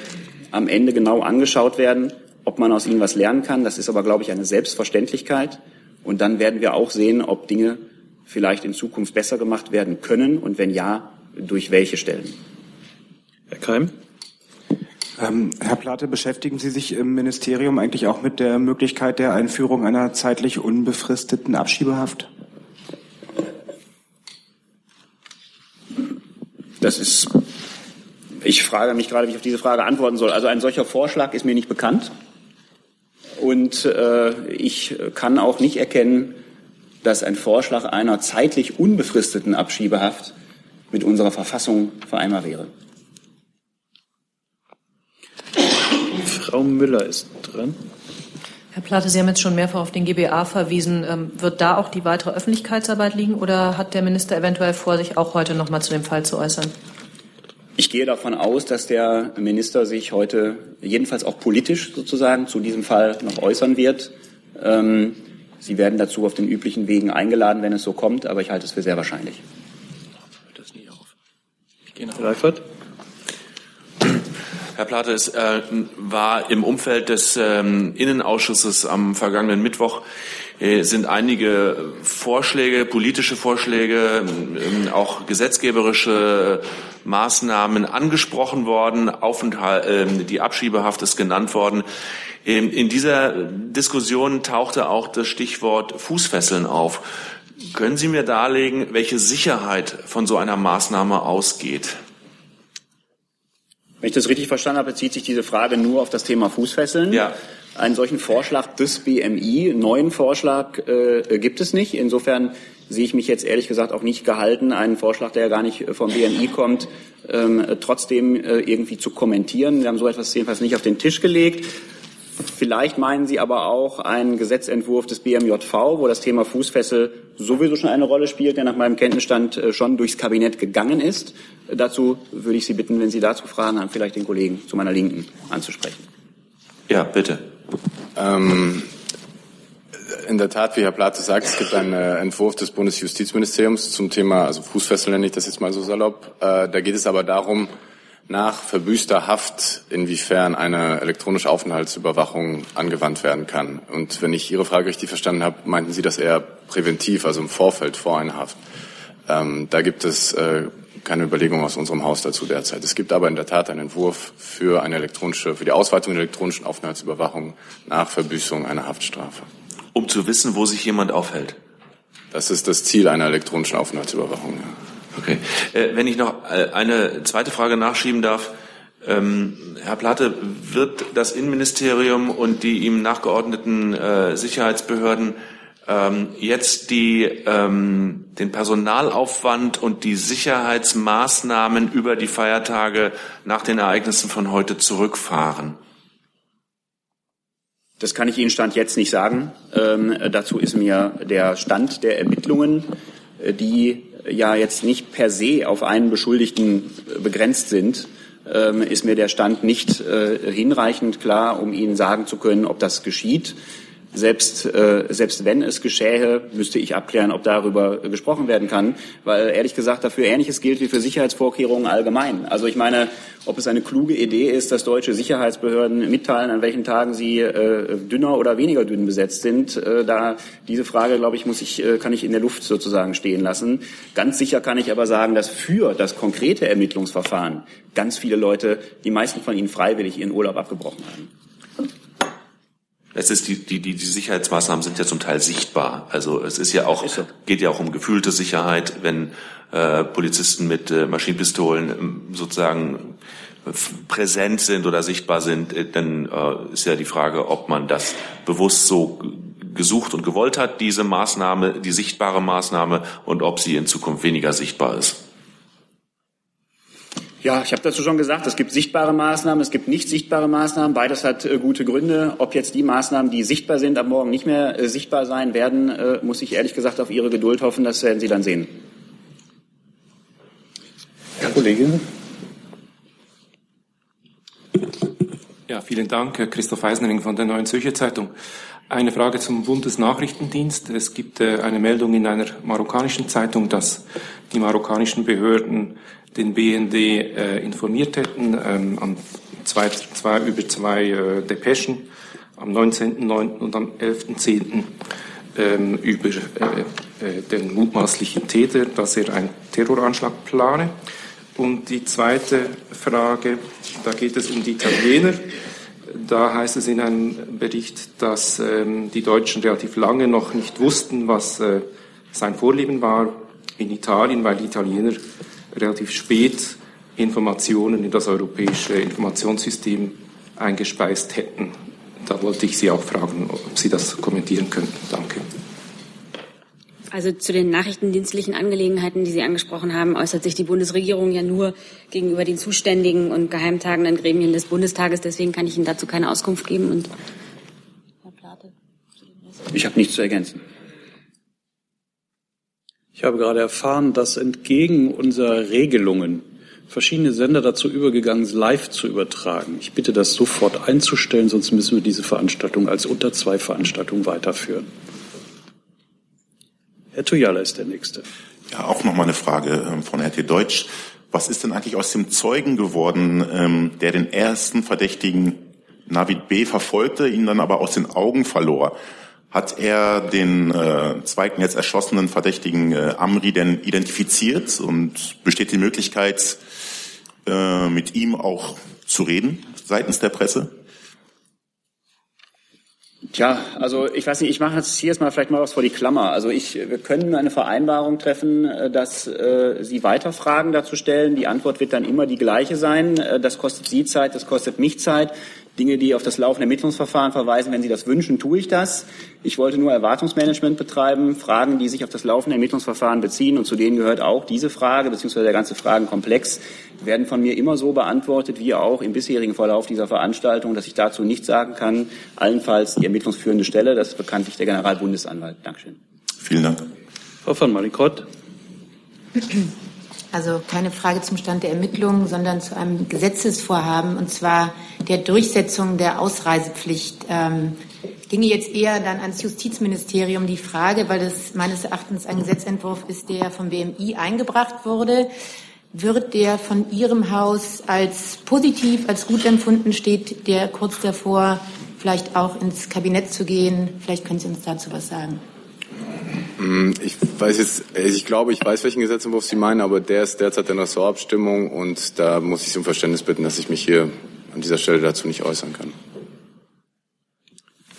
am Ende genau angeschaut werden, ob man aus ihnen was lernen kann. Das ist aber, glaube ich, eine Selbstverständlichkeit. Und dann werden wir auch sehen, ob Dinge vielleicht in Zukunft besser gemacht werden können und wenn ja, durch welche Stellen. Herr Keim. Ähm, Herr Plate, beschäftigen Sie sich im Ministerium eigentlich auch mit der Möglichkeit der Einführung einer zeitlich unbefristeten Abschiebehaft? Das ist, ich frage mich gerade, wie ich auf diese Frage antworten soll. Also ein solcher Vorschlag ist mir nicht bekannt. Und äh, ich kann auch nicht erkennen, dass ein Vorschlag einer zeitlich unbefristeten Abschiebehaft mit unserer Verfassung vereinbar wäre. Frau Müller ist dran. Herr Plate, Sie haben jetzt schon mehrfach auf den GBA verwiesen. Ähm, wird da auch die weitere Öffentlichkeitsarbeit liegen oder hat der Minister eventuell vor, sich auch heute noch mal zu dem Fall zu äußern? Ich gehe davon aus, dass der Minister sich heute jedenfalls auch politisch sozusagen zu diesem Fall noch äußern wird. Ähm, Sie werden dazu auf den üblichen Wegen eingeladen, wenn es so kommt, aber ich halte es für sehr wahrscheinlich. Das nie auf. Ich gehe nach Reifert. Herr Plate, es äh, war im Umfeld des ähm, Innenausschusses am vergangenen Mittwoch äh, sind einige Vorschläge, politische Vorschläge, äh, auch gesetzgeberische Maßnahmen angesprochen worden. Aufenthalt, äh, die Abschiebehaft ist genannt worden. Ähm, in dieser Diskussion tauchte auch das Stichwort Fußfesseln auf. Können Sie mir darlegen, welche Sicherheit von so einer Maßnahme ausgeht? Wenn ich das richtig verstanden habe, bezieht sich diese Frage nur auf das Thema Fußfesseln. Ja. Einen solchen Vorschlag des BMI, neuen Vorschlag, äh, gibt es nicht. Insofern sehe ich mich jetzt ehrlich gesagt auch nicht gehalten, einen Vorschlag, der ja gar nicht vom BMI kommt, ähm, trotzdem äh, irgendwie zu kommentieren. Wir haben so etwas jedenfalls nicht auf den Tisch gelegt. Vielleicht meinen Sie aber auch einen Gesetzentwurf des BMJV, wo das Thema Fußfessel sowieso schon eine Rolle spielt, der nach meinem Kenntnisstand äh, schon durchs Kabinett gegangen ist. Dazu würde ich Sie bitten, wenn Sie dazu Fragen haben, vielleicht den Kollegen zu meiner Linken anzusprechen. Ja, bitte. Ähm, in der Tat, wie Herr Plate sagt, es gibt einen äh, Entwurf des Bundesjustizministeriums zum Thema, also Fußfessel nenne ich das jetzt mal so salopp. Äh, da geht es aber darum, nach verbüßter Haft, inwiefern eine elektronische Aufenthaltsüberwachung angewandt werden kann. Und wenn ich Ihre Frage richtig verstanden habe, meinten Sie das eher präventiv, also im Vorfeld vor einer Haft. Ähm, da gibt es äh, keine Überlegung aus unserem Haus dazu derzeit. Es gibt aber in der Tat einen Entwurf für eine elektronische, für die Ausweitung der elektronischen Aufenthaltsüberwachung nach Verbüßung einer Haftstrafe. Um zu wissen, wo sich jemand aufhält. Das ist das Ziel einer elektronischen Aufenthaltsüberwachung. Ja. Okay. Äh, wenn ich noch äh, eine zweite Frage nachschieben darf. Ähm, Herr Platte, wird das Innenministerium und die ihm nachgeordneten äh, Sicherheitsbehörden ähm, jetzt die, ähm, den Personalaufwand und die Sicherheitsmaßnahmen über die Feiertage nach den Ereignissen von heute zurückfahren? Das kann ich Ihnen Stand jetzt nicht sagen. Ähm, dazu ist mir der Stand der Ermittlungen, äh, die ja jetzt nicht per se auf einen Beschuldigten begrenzt sind, ähm, ist mir der Stand nicht äh, hinreichend klar, um Ihnen sagen zu können, ob das geschieht. Selbst, äh, selbst wenn es geschähe, müsste ich abklären, ob darüber gesprochen werden kann, weil ehrlich gesagt dafür Ähnliches gilt wie für Sicherheitsvorkehrungen allgemein. Also ich meine, ob es eine kluge Idee ist, dass deutsche Sicherheitsbehörden mitteilen, an welchen Tagen sie äh, dünner oder weniger dünn besetzt sind, äh, da diese Frage, glaube ich, muss ich, äh, kann ich in der Luft sozusagen stehen lassen. Ganz sicher kann ich aber sagen, dass für das konkrete Ermittlungsverfahren ganz viele Leute, die meisten von ihnen freiwillig ihren Urlaub abgebrochen haben. Es ist die, die, die, die Sicherheitsmaßnahmen sind ja zum Teil sichtbar. Also es ist ja auch, ist so. geht ja auch um gefühlte Sicherheit, wenn äh, Polizisten mit äh, Maschinenpistolen äh, sozusagen präsent sind oder sichtbar sind, äh, dann äh, ist ja die Frage, ob man das bewusst so gesucht und gewollt hat, diese Maßnahme, die sichtbare Maßnahme, und ob sie in Zukunft weniger sichtbar ist. Ja, ich habe dazu schon gesagt, es gibt sichtbare Maßnahmen, es gibt nicht sichtbare Maßnahmen. Beides hat äh, gute Gründe. Ob jetzt die Maßnahmen, die sichtbar sind, ab morgen nicht mehr äh, sichtbar sein werden, äh, muss ich ehrlich gesagt auf Ihre Geduld hoffen. Das werden Sie dann sehen. Herr Kollege. Ja, vielen Dank, Christoph Eisenring von der Neuen Zürcher Zeitung. Eine Frage zum Bundesnachrichtendienst. Es gibt äh, eine Meldung in einer marokkanischen Zeitung, dass die marokkanischen Behörden den BND äh, informiert hätten ähm, an zwei, zwei, über zwei äh, Depeschen am 19.09. und am 11.10. Ähm, über den mutmaßlichen Täter, dass er einen Terroranschlag plane. Und die zweite Frage, da geht es um die Italiener. Da heißt es in einem Bericht, dass ähm, die Deutschen relativ lange noch nicht wussten, was äh, sein Vorleben war in Italien, weil die Italiener relativ spät Informationen in das europäische Informationssystem eingespeist hätten. Da wollte ich Sie auch fragen, ob Sie das kommentieren könnten. Danke. Also zu den nachrichtendienstlichen Angelegenheiten, die Sie angesprochen haben, äußert sich die Bundesregierung ja nur gegenüber den zuständigen und geheimtagenden Gremien des Bundestages. Deswegen kann ich Ihnen dazu keine Auskunft geben. Und Ich habe nichts zu ergänzen. Ich habe gerade erfahren, dass entgegen unserer Regelungen verschiedene Sender dazu übergegangen sind, live zu übertragen. Ich bitte das sofort einzustellen, sonst müssen wir diese Veranstaltung als unter zwei Veranstaltungen weiterführen. Herr Tuyala ist der Nächste. Ja, auch noch mal eine Frage ähm, von RT Deutsch. Was ist denn eigentlich aus dem Zeugen geworden, ähm, der den ersten Verdächtigen Navid B. verfolgte, ihn dann aber aus den Augen verlor? Hat er den äh, zweiten jetzt erschossenen Verdächtigen äh, Amri denn identifiziert und besteht die Möglichkeit, äh, mit ihm auch zu reden seitens der Presse? Tja, also ich weiß nicht, ich mache jetzt hier jetzt mal vielleicht mal was vor die Klammer. Also ich, wir können eine Vereinbarung treffen, äh, dass äh, Sie weiter Fragen dazu stellen. Die Antwort wird dann immer die gleiche sein. Äh, das kostet Sie Zeit, das kostet mich Zeit. Dinge, die auf das laufende Ermittlungsverfahren verweisen. Wenn Sie das wünschen, tue ich das. Ich wollte nur Erwartungsmanagement betreiben, Fragen, die sich auf das laufende Ermittlungsverfahren beziehen. Und zu denen gehört auch diese Frage, beziehungsweise der ganze Fragenkomplex, werden von mir immer so beantwortet, wie auch im bisherigen Verlauf dieser Veranstaltung, dass ich dazu nichts sagen kann. Allenfalls die ermittlungsführende Stelle, das ist bekanntlich der Generalbundesanwalt. Dankeschön. Vielen Dank. Frau von Malikott. Also keine Frage zum Stand der Ermittlungen, sondern zu einem Gesetzesvorhaben, und zwar der Durchsetzung der Ausreisepflicht. Ähm, ginge jetzt eher dann ans Justizministerium die Frage, weil das meines Erachtens ein Gesetzentwurf ist, der vom BMI eingebracht wurde. Wird der von Ihrem Haus als positiv, als gut empfunden, steht der kurz davor, vielleicht auch ins Kabinett zu gehen? Vielleicht können Sie uns dazu was sagen. Hm, Ich weiß jetzt, also ich glaube, ich weiß, welchen Gesetzentwurf Sie meinen, aber der ist derzeit in der Ressortabstimmung und da muss ich Sie um Verständnis bitten, dass ich mich hier an dieser Stelle dazu nicht äußern kann.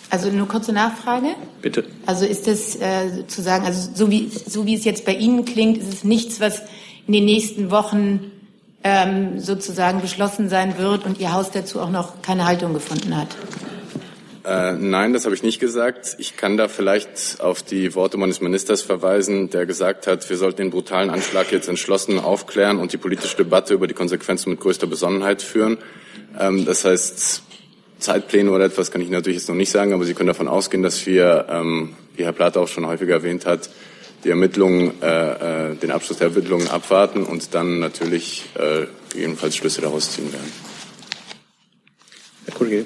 Also nur kurze Nachfrage. Bitte. Also ist es äh, zu sagen, also so wie, so wie es jetzt bei Ihnen klingt, ist es nichts, was in den nächsten Wochen ähm, sozusagen beschlossen sein wird und Ihr Haus dazu auch noch keine Haltung gefunden hat. Äh, nein, das habe ich nicht gesagt. Ich kann da vielleicht auf die Worte meines Ministers verweisen, der gesagt hat, wir sollten den brutalen Anschlag jetzt entschlossen aufklären und die politische Debatte über die Konsequenzen mit größter Besonnenheit führen. Ähm, das heißt, Zeitpläne oder etwas kann ich natürlich jetzt noch nicht sagen, aber Sie können davon ausgehen, dass wir, ähm, wie Herr Plater auch schon häufiger erwähnt hat, die Ermittlungen, äh, äh, den Abschluss der Ermittlungen abwarten und dann natürlich äh, gegebenenfalls Schlüsse daraus ziehen werden. Herr Kollege.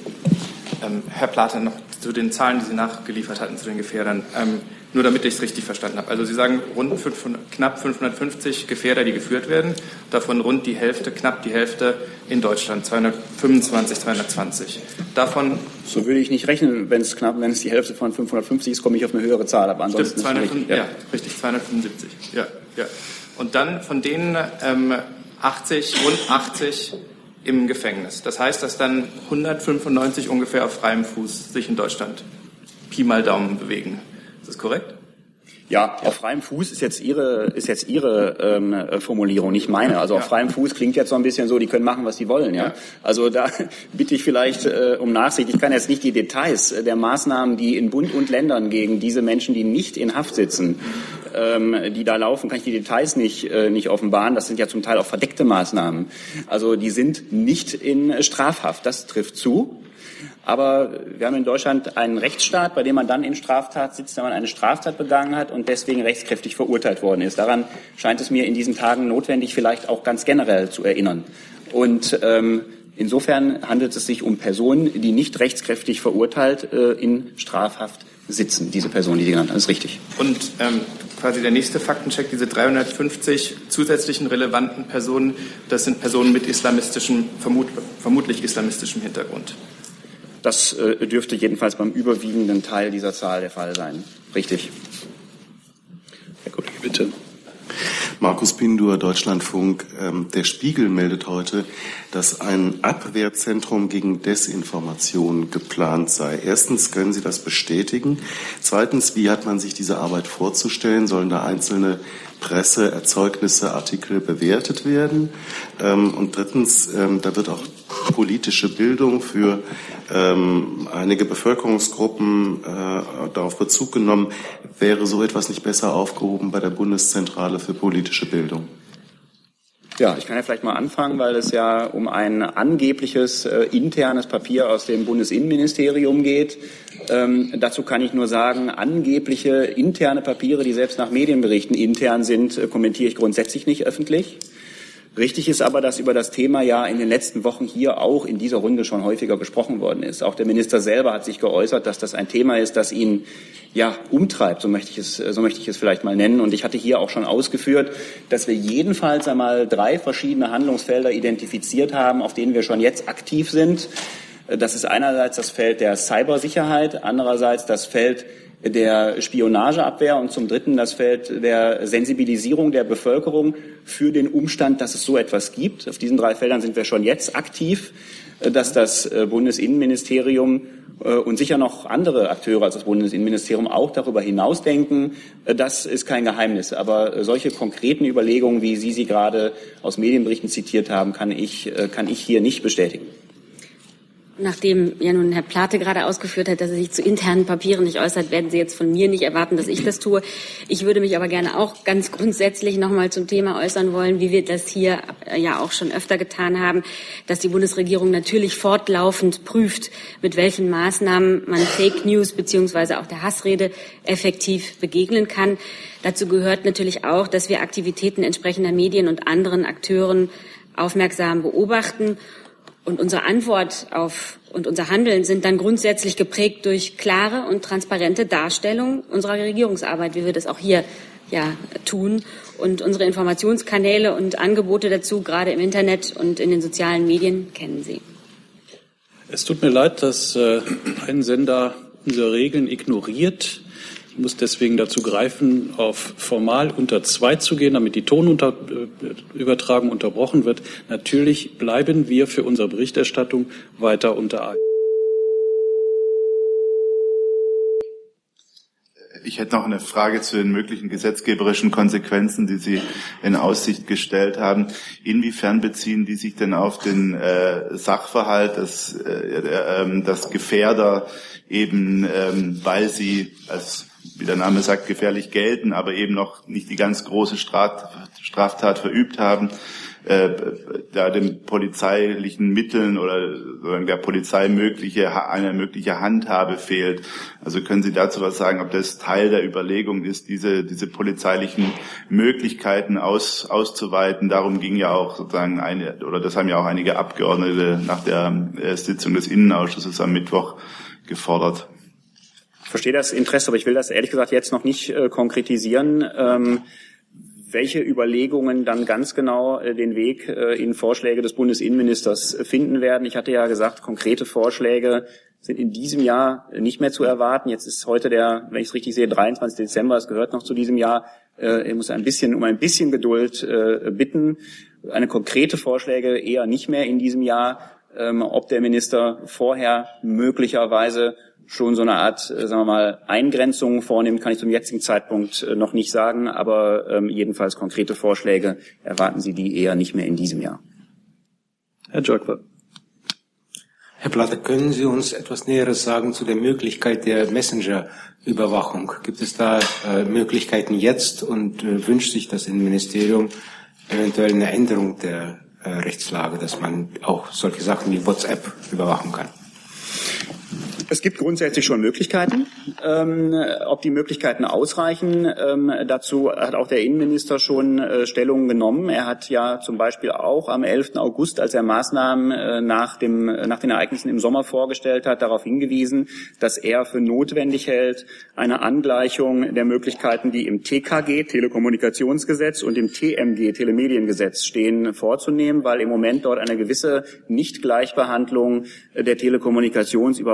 Ähm, Herr Plater, noch zu den Zahlen, die Sie nachgeliefert hatten, zu den Gefährdern. Ähm, nur damit ich es richtig verstanden habe. Also Sie sagen rund 500, knapp 550 Gefährder, die geführt werden, davon rund die Hälfte, knapp die Hälfte in Deutschland, 225, 220. Davon So würde ich nicht rechnen, wenn es knapp, wenn es die Hälfte von 550 ist, komme ich auf eine höhere Zahl. Aber Stimmt, ansonsten ist es 205, richtig, ja. richtig, 275. Ja, ja. Und dann von denen ähm, 80, rund 80 im Gefängnis. Das heißt, dass dann 195 ungefähr auf freiem Fuß sich in Deutschland Pi mal Daumen bewegen. Ist das korrekt? Ja, auf freiem Fuß ist jetzt Ihre, ist jetzt Ihre ähm, äh, Formulierung, nicht meine. Also auf freiem Fuß klingt jetzt so ein bisschen so, die können machen, was sie wollen. Ja? Also da bitte ich vielleicht äh, um Nachsicht. Ich kann jetzt nicht die Details der Maßnahmen, die in Bund und Ländern gegen diese Menschen, die nicht in Haft sitzen, ähm, die da laufen, kann ich die Details nicht, äh, nicht offenbaren. Das sind ja zum Teil auch verdeckte Maßnahmen. Also die sind nicht in Strafhaft. Das trifft zu. Aber wir haben in Deutschland einen Rechtsstaat, bei dem man dann in Straftat sitzt, wenn man eine Straftat begangen hat und deswegen rechtskräftig verurteilt worden ist. Daran scheint es mir in diesen Tagen notwendig, vielleicht auch ganz generell zu erinnern. Und ähm, insofern handelt es sich um Personen, die nicht rechtskräftig verurteilt äh, in Strafhaft sitzen. Diese Personen, die Sie genannt haben, ist richtig. Und ähm, quasi der nächste Faktencheck, diese 350 zusätzlichen relevanten Personen, das sind Personen mit islamistischem, vermut, vermutlich islamistischem Hintergrund. Das äh, dürfte jedenfalls beim überwiegenden Teil dieser Zahl der Fall sein. Richtig. Herr Kollege, bitte. Markus Pindur, Deutschlandfunk. Ähm, der Spiegel meldet heute, dass ein Abwehrzentrum gegen Desinformation geplant sei. Erstens, können Sie das bestätigen? Zweitens, wie hat man sich diese Arbeit vorzustellen? Sollen da einzelne Presseerzeugnisse, Artikel bewertet werden? Ähm, und drittens, ähm, da wird auch politische Bildung für ähm, einige Bevölkerungsgruppen äh, darauf Bezug genommen. Wäre so etwas nicht besser aufgehoben bei der Bundeszentrale für politische Bildung? Ja, ich kann ja vielleicht mal anfangen, weil es ja um ein angebliches äh, internes Papier aus dem Bundesinnenministerium geht. Ähm, dazu kann ich nur sagen, angebliche interne Papiere, die selbst nach Medienberichten intern sind, äh, kommentiere ich grundsätzlich nicht öffentlich. Richtig ist aber, dass über das Thema ja in den letzten Wochen hier auch in dieser Runde schon häufiger gesprochen worden ist. Auch der Minister selber hat sich geäußert, dass das ein Thema ist, das ihn ja umtreibt, so möchte ich es, so möchte ich es vielleicht mal nennen. Und ich hatte hier auch schon ausgeführt, dass wir jedenfalls einmal drei verschiedene Handlungsfelder identifiziert haben, auf denen wir schon jetzt aktiv sind. Das ist einerseits das Feld der Cybersicherheit, andererseits das Feld der Spionageabwehr und zum Dritten das Feld der Sensibilisierung der Bevölkerung für den Umstand, dass es so etwas gibt. Auf diesen drei Feldern sind wir schon jetzt aktiv, äh, dass das äh, Bundesinnenministerium äh, und sicher noch andere Akteure als das Bundesinnenministerium auch darüber hinausdenken. Das ist kein Geheimnis. Aber solche konkreten Überlegungen, wie Sie sie gerade aus Medienberichten zitiert haben, kann ich, kann ich hier nicht bestätigen. Nachdem ja nun Herr Plate gerade ausgeführt hat, dass er sich zu internen Papieren nicht äußert, werden Sie jetzt von mir nicht erwarten, dass ich das tue. Ich würde mich aber gerne auch ganz grundsätzlich noch mal zum Thema äußern wollen, wie wir das hier äh, ja auch schon öfter getan haben, dass die Bundesregierung natürlich fortlaufend prüft, mit welchen Maßnahmen man Fake News beziehungsweise auch der Hassrede effektiv begegnen kann. Dazu gehört natürlich auch, dass wir Aktivitäten entsprechender Medien und anderen Akteuren aufmerksam beobachten und unsere Antwort auf und unser Handeln sind dann grundsätzlich geprägt durch klare und transparente Darstellung unserer Regierungsarbeit, wie wir das auch hier ja tun. Und unsere Informationskanäle und Angebote dazu, gerade im Internet und in den sozialen Medien, kennen Sie. Es tut mir leid, dass äh, ein Sender unsere Regeln ignoriert muss deswegen dazu greifen, auf formal unter zwei zu gehen, damit die Tonübertragung unterbrochen wird. Natürlich bleiben wir für unsere Berichterstattung weiter unter Ich hätte noch eine Frage zu den möglichen gesetzgeberischen Konsequenzen, die Sie in Aussicht gestellt haben. Inwiefern beziehen die sich denn auf den äh, Sachverhalt, dass, äh, äh, dass Gefährder eben, ähm, weil sie als wie der Name sagt, gefährlich gelten, aber eben noch nicht die ganz große Straftat verübt haben, äh, da den polizeilichen Mitteln oder der Polizei mögliche, eine mögliche Handhabe fehlt. Also können Sie dazu was sagen, ob das Teil der Überlegung ist, diese, diese polizeilichen Möglichkeiten aus, auszuweiten? Darum ging ja auch sozusagen eine, oder das haben ja auch einige Abgeordnete nach der äh, Sitzung des Innenausschusses am Mittwoch gefordert. Verstehe das Interesse, aber ich will das ehrlich gesagt jetzt noch nicht äh, konkretisieren. Ähm, welche Überlegungen dann ganz genau äh, den Weg äh, in Vorschläge des Bundesinnenministers finden werden. Ich hatte ja gesagt, konkrete Vorschläge sind in diesem Jahr nicht mehr zu erwarten. Jetzt ist heute der, wenn ich es richtig sehe, 23. Dezember. Es gehört noch zu diesem Jahr. Äh, ich muss ein bisschen um ein bisschen Geduld äh, bitten. Eine konkrete Vorschläge eher nicht mehr in diesem Jahr. Ähm, ob der Minister vorher möglicherweise schon so eine Art, äh, sagen wir mal, Eingrenzung vornimmt, kann ich zum jetzigen Zeitpunkt äh, noch nicht sagen, aber ähm, jedenfalls konkrete Vorschläge erwarten Sie die eher nicht mehr in diesem Jahr. Herr Jörgwer. Herr Platte, können Sie uns etwas Näheres sagen zu der Möglichkeit der Messenger-Überwachung? Gibt es da äh, Möglichkeiten jetzt und äh, wünscht sich das Innenministerium eventuell eine Änderung der äh, Rechtslage, dass man auch solche Sachen wie WhatsApp überwachen kann? Es gibt grundsätzlich schon Möglichkeiten. Ähm, ob die Möglichkeiten ausreichen, ähm, dazu hat auch der Innenminister schon äh, Stellung genommen. Er hat ja zum Beispiel auch am 11. August, als er Maßnahmen äh, nach, dem, nach den Ereignissen im Sommer vorgestellt hat, darauf hingewiesen, dass er für notwendig hält, eine Angleichung der Möglichkeiten, die im TKG, Telekommunikationsgesetz, und im TMG, Telemediengesetz stehen, vorzunehmen, weil im Moment dort eine gewisse Nichtgleichbehandlung der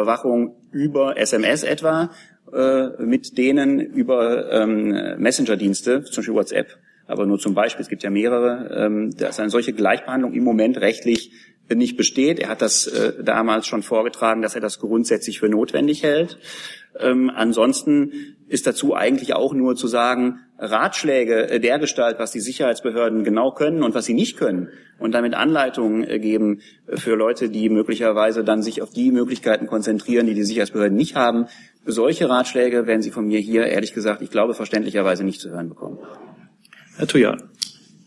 Telekommunikationsüberwachung über SMS etwa äh, mit denen über ähm, Messenger-Dienste, zum Beispiel WhatsApp, aber nur zum Beispiel, es gibt ja mehrere, ähm, dass eine solche Gleichbehandlung im Moment rechtlich nicht besteht. Er hat das äh, damals schon vorgetragen, dass er das grundsätzlich für notwendig hält. Ähm, ansonsten ist dazu eigentlich auch nur zu sagen, Ratschläge äh, der Gestalt, was die Sicherheitsbehörden genau können und was sie nicht können und damit Anleitungen äh, geben äh, für Leute, die möglicherweise dann sich auf die Möglichkeiten konzentrieren, die die Sicherheitsbehörden nicht haben. Solche Ratschläge werden Sie von mir hier, ehrlich gesagt, ich glaube, verständlicherweise nicht zu hören bekommen. Herr Tujan.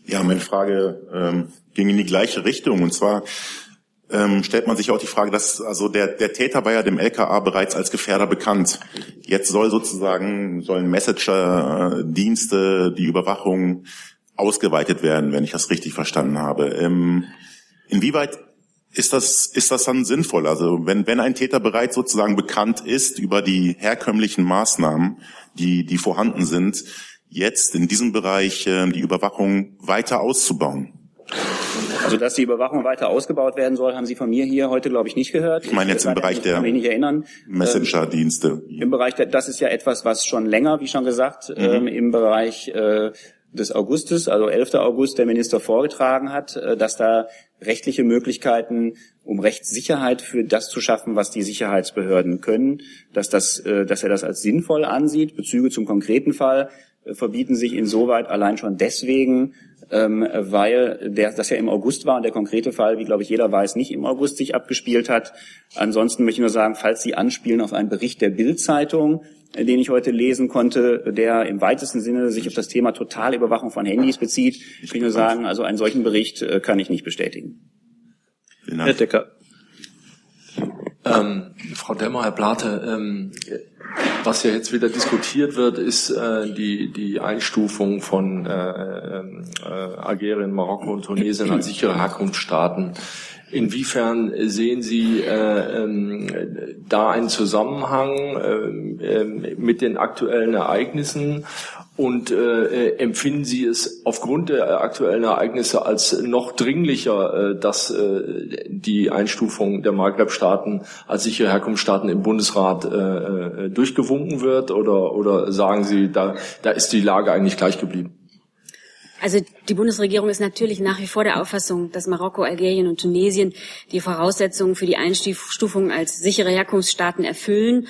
Ja, meine Frage ähm, ging in die gleiche Richtung und zwar ähm, stellt man sich auch die Frage, dass also der, der Täter war ja dem LKA bereits als Gefährder bekannt. Jetzt soll sozusagen sollen Messenger-Dienste die Überwachung ausgeweitet werden, wenn ich das richtig verstanden habe. Ähm, inwieweit ist das, ist das dann sinnvoll? Also wenn, wenn ein Täter bereits sozusagen bekannt ist über die herkömmlichen Maßnahmen, die, die vorhanden sind, jetzt in diesem Bereich äh, die Überwachung weiter auszubauen? Also, dass die Überwachung weiter ausgebaut werden soll, haben Sie von mir hier heute, glaube ich, nicht gehört. Ich meine jetzt im Bereich der Messenger-Dienste. Ähm, Im Bereich der, das ist ja etwas, was schon länger, wie schon gesagt, mhm. ähm, im Bereich äh, des Augustes, also 11. August, der Minister vorgetragen hat, äh, dass da rechtliche Möglichkeiten, um Rechtssicherheit für das zu schaffen, was die Sicherheitsbehörden können, dass, das, äh, dass er das als sinnvoll ansieht. Bezüge zum konkreten Fall äh, verbieten sich insoweit allein schon deswegen, ähm, weil der, das ja im August war und der konkrete Fall, wie glaube ich jeder weiß, nicht im August sich abgespielt hat. Ansonsten möchte ich nur sagen, falls Sie anspielen auf einen Bericht der Bild-Zeitung, äh, den ich heute lesen konnte, der im weitesten Sinne sich auf das Thema Totalüberwachung von Handys bezieht, ich will nur sagen, also einen solchen Bericht äh, kann ich nicht bestätigen. Herr Decker. Ähm, Frau Demmer, Herr Plate, ähm, was ja jetzt wieder diskutiert wird, ist äh, die, die Einstufung von äh, äh, Algerien, Marokko und Tunesien als sichere Herkunftsstaaten. Inwiefern sehen Sie äh, ähm, da einen Zusammenhang äh, äh, mit den aktuellen Ereignissen und äh, empfinden Sie es aufgrund der aktuellen Ereignisse als noch dringlicher, äh, dass äh, die Einstufung der Maghreb-Staaten als sichere Herkunftsstaaten im Bundesrat äh, äh, durchgewunken wird? Oder, oder sagen Sie, da, da ist die Lage eigentlich gleich geblieben? Also die Bundesregierung ist natürlich nach wie vor der Auffassung, dass Marokko, Algerien und Tunesien die Voraussetzungen für die Einstufung als sichere Herkunftsstaaten erfüllen.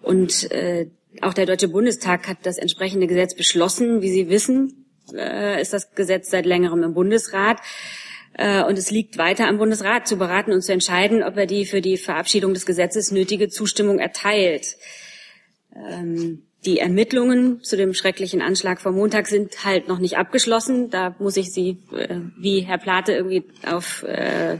Und äh, auch der Deutsche Bundestag hat das entsprechende Gesetz beschlossen. Wie Sie wissen, äh, ist das Gesetz seit längerem im Bundesrat. Äh, und es liegt weiter am Bundesrat zu beraten und zu entscheiden, ob er die für die Verabschiedung des Gesetzes nötige Zustimmung erteilt. Ähm, die Ermittlungen zu dem schrecklichen Anschlag vom Montag sind halt noch nicht abgeschlossen. Da muss ich Sie, äh, wie Herr Plate, irgendwie auf äh,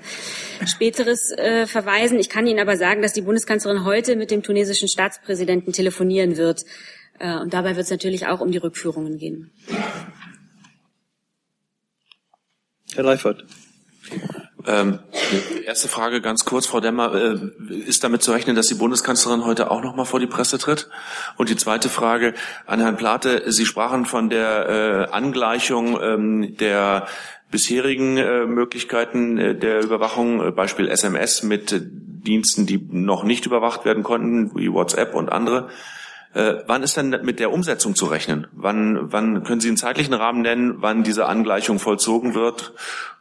Späteres äh, verweisen. Ich kann Ihnen aber sagen, dass die Bundeskanzlerin heute mit dem tunesischen Staatspräsidenten telefonieren wird. Äh, und dabei wird es natürlich auch um die Rückführungen gehen. Herr Leifert. Ähm, erste Frage ganz kurz, Frau Demmer. Äh, ist damit zu rechnen, dass die Bundeskanzlerin heute auch noch mal vor die Presse tritt? Und die zweite Frage an Herrn Plate. Sie sprachen von der äh, Angleichung ähm, der bisherigen äh, Möglichkeiten äh, der Überwachung, äh, Beispiel SMS mit Diensten, die noch nicht überwacht werden konnten, wie WhatsApp und andere. Äh, wann ist denn mit der Umsetzung zu rechnen? Wann, wann können Sie einen zeitlichen Rahmen nennen, wann diese Angleichung vollzogen wird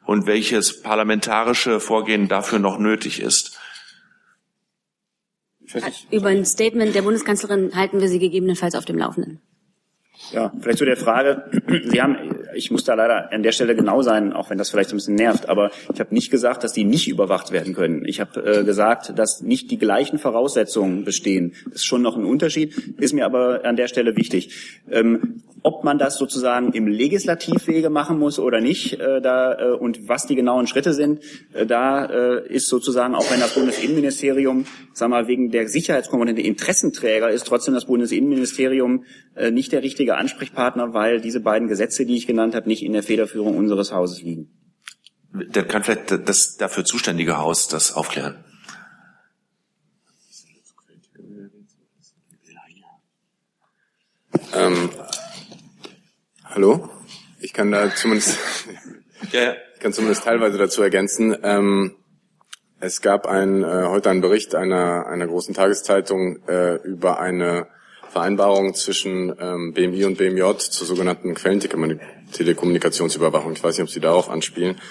und welches parlamentarische Vorgehen dafür noch nötig ist? Über ein Statement der Bundeskanzlerin halten wir Sie gegebenenfalls auf dem Laufenden. Ja, vielleicht zu der Frage. Sie haben, ich muss da leider an der Stelle genau sein, auch wenn das vielleicht ein bisschen nervt, aber ich habe nicht gesagt, dass die nicht überwacht werden können. Ich habe äh, gesagt, dass nicht die gleichen Voraussetzungen bestehen. Das ist schon noch ein Unterschied, ist mir aber an der Stelle wichtig. Ähm, ob man das sozusagen im Legislativwege machen muss oder nicht, äh, da äh, und was die genauen Schritte sind, äh, da äh, ist sozusagen auch wenn das Bundesinnenministerium, wir mal, wegen der Sicherheitskomponente Interessenträger ist, trotzdem das Bundesinnenministerium äh, nicht der richtige Ansprechpartner, weil diese beiden Gesetze, die ich genannt habe, nicht in der Federführung unseres Hauses liegen. Dann kann vielleicht das dafür zuständige Haus das aufklären. Ähm, hallo? Ich kann da zumindest, ja, ich kann zumindest teilweise dazu ergänzen. Ähm, es gab ein, äh, heute einen Bericht einer, einer großen Tageszeitung äh, über eine Vereinbarung zwischen ähm, BMI und BMJ zur sogenannten Quellentelekommunikationsüberwachung. Ich weiß nicht, ob Sie darauf anspielen.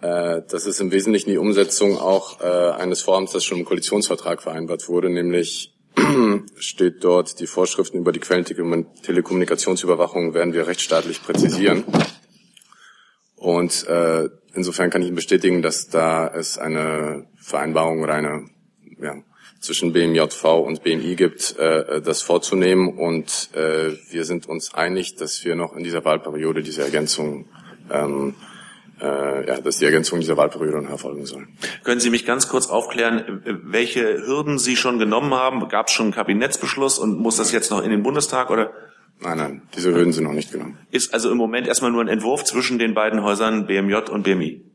Äh, das ist im Wesentlichen die Umsetzung auch äh, eines Vorhabens, das schon im Koalitionsvertrag vereinbart wurde, nämlich steht dort, die Vorschriften über die Quellentelekommunikationsüberwachung werden wir rechtsstaatlich präzisieren. Und äh, insofern kann ich Ihnen bestätigen, dass da es eine Vereinbarung oder eine ja, zwischen BMJV und BMI gibt, äh, das vorzunehmen. Und äh, wir sind uns einig, dass wir noch in dieser Wahlperiode diese Ergänzung ähm, äh, ja, dass die Ergänzung dieser Wahlperiode erfolgen soll. Können Sie mich ganz kurz aufklären, welche Hürden Sie schon genommen haben? Gab es schon einen Kabinettsbeschluss und muss das jetzt noch in den Bundestag oder? Nein, nein, diese Hürden sind noch nicht genommen. Ist also im Moment erstmal nur ein Entwurf zwischen den beiden Häusern BMJ und BMI?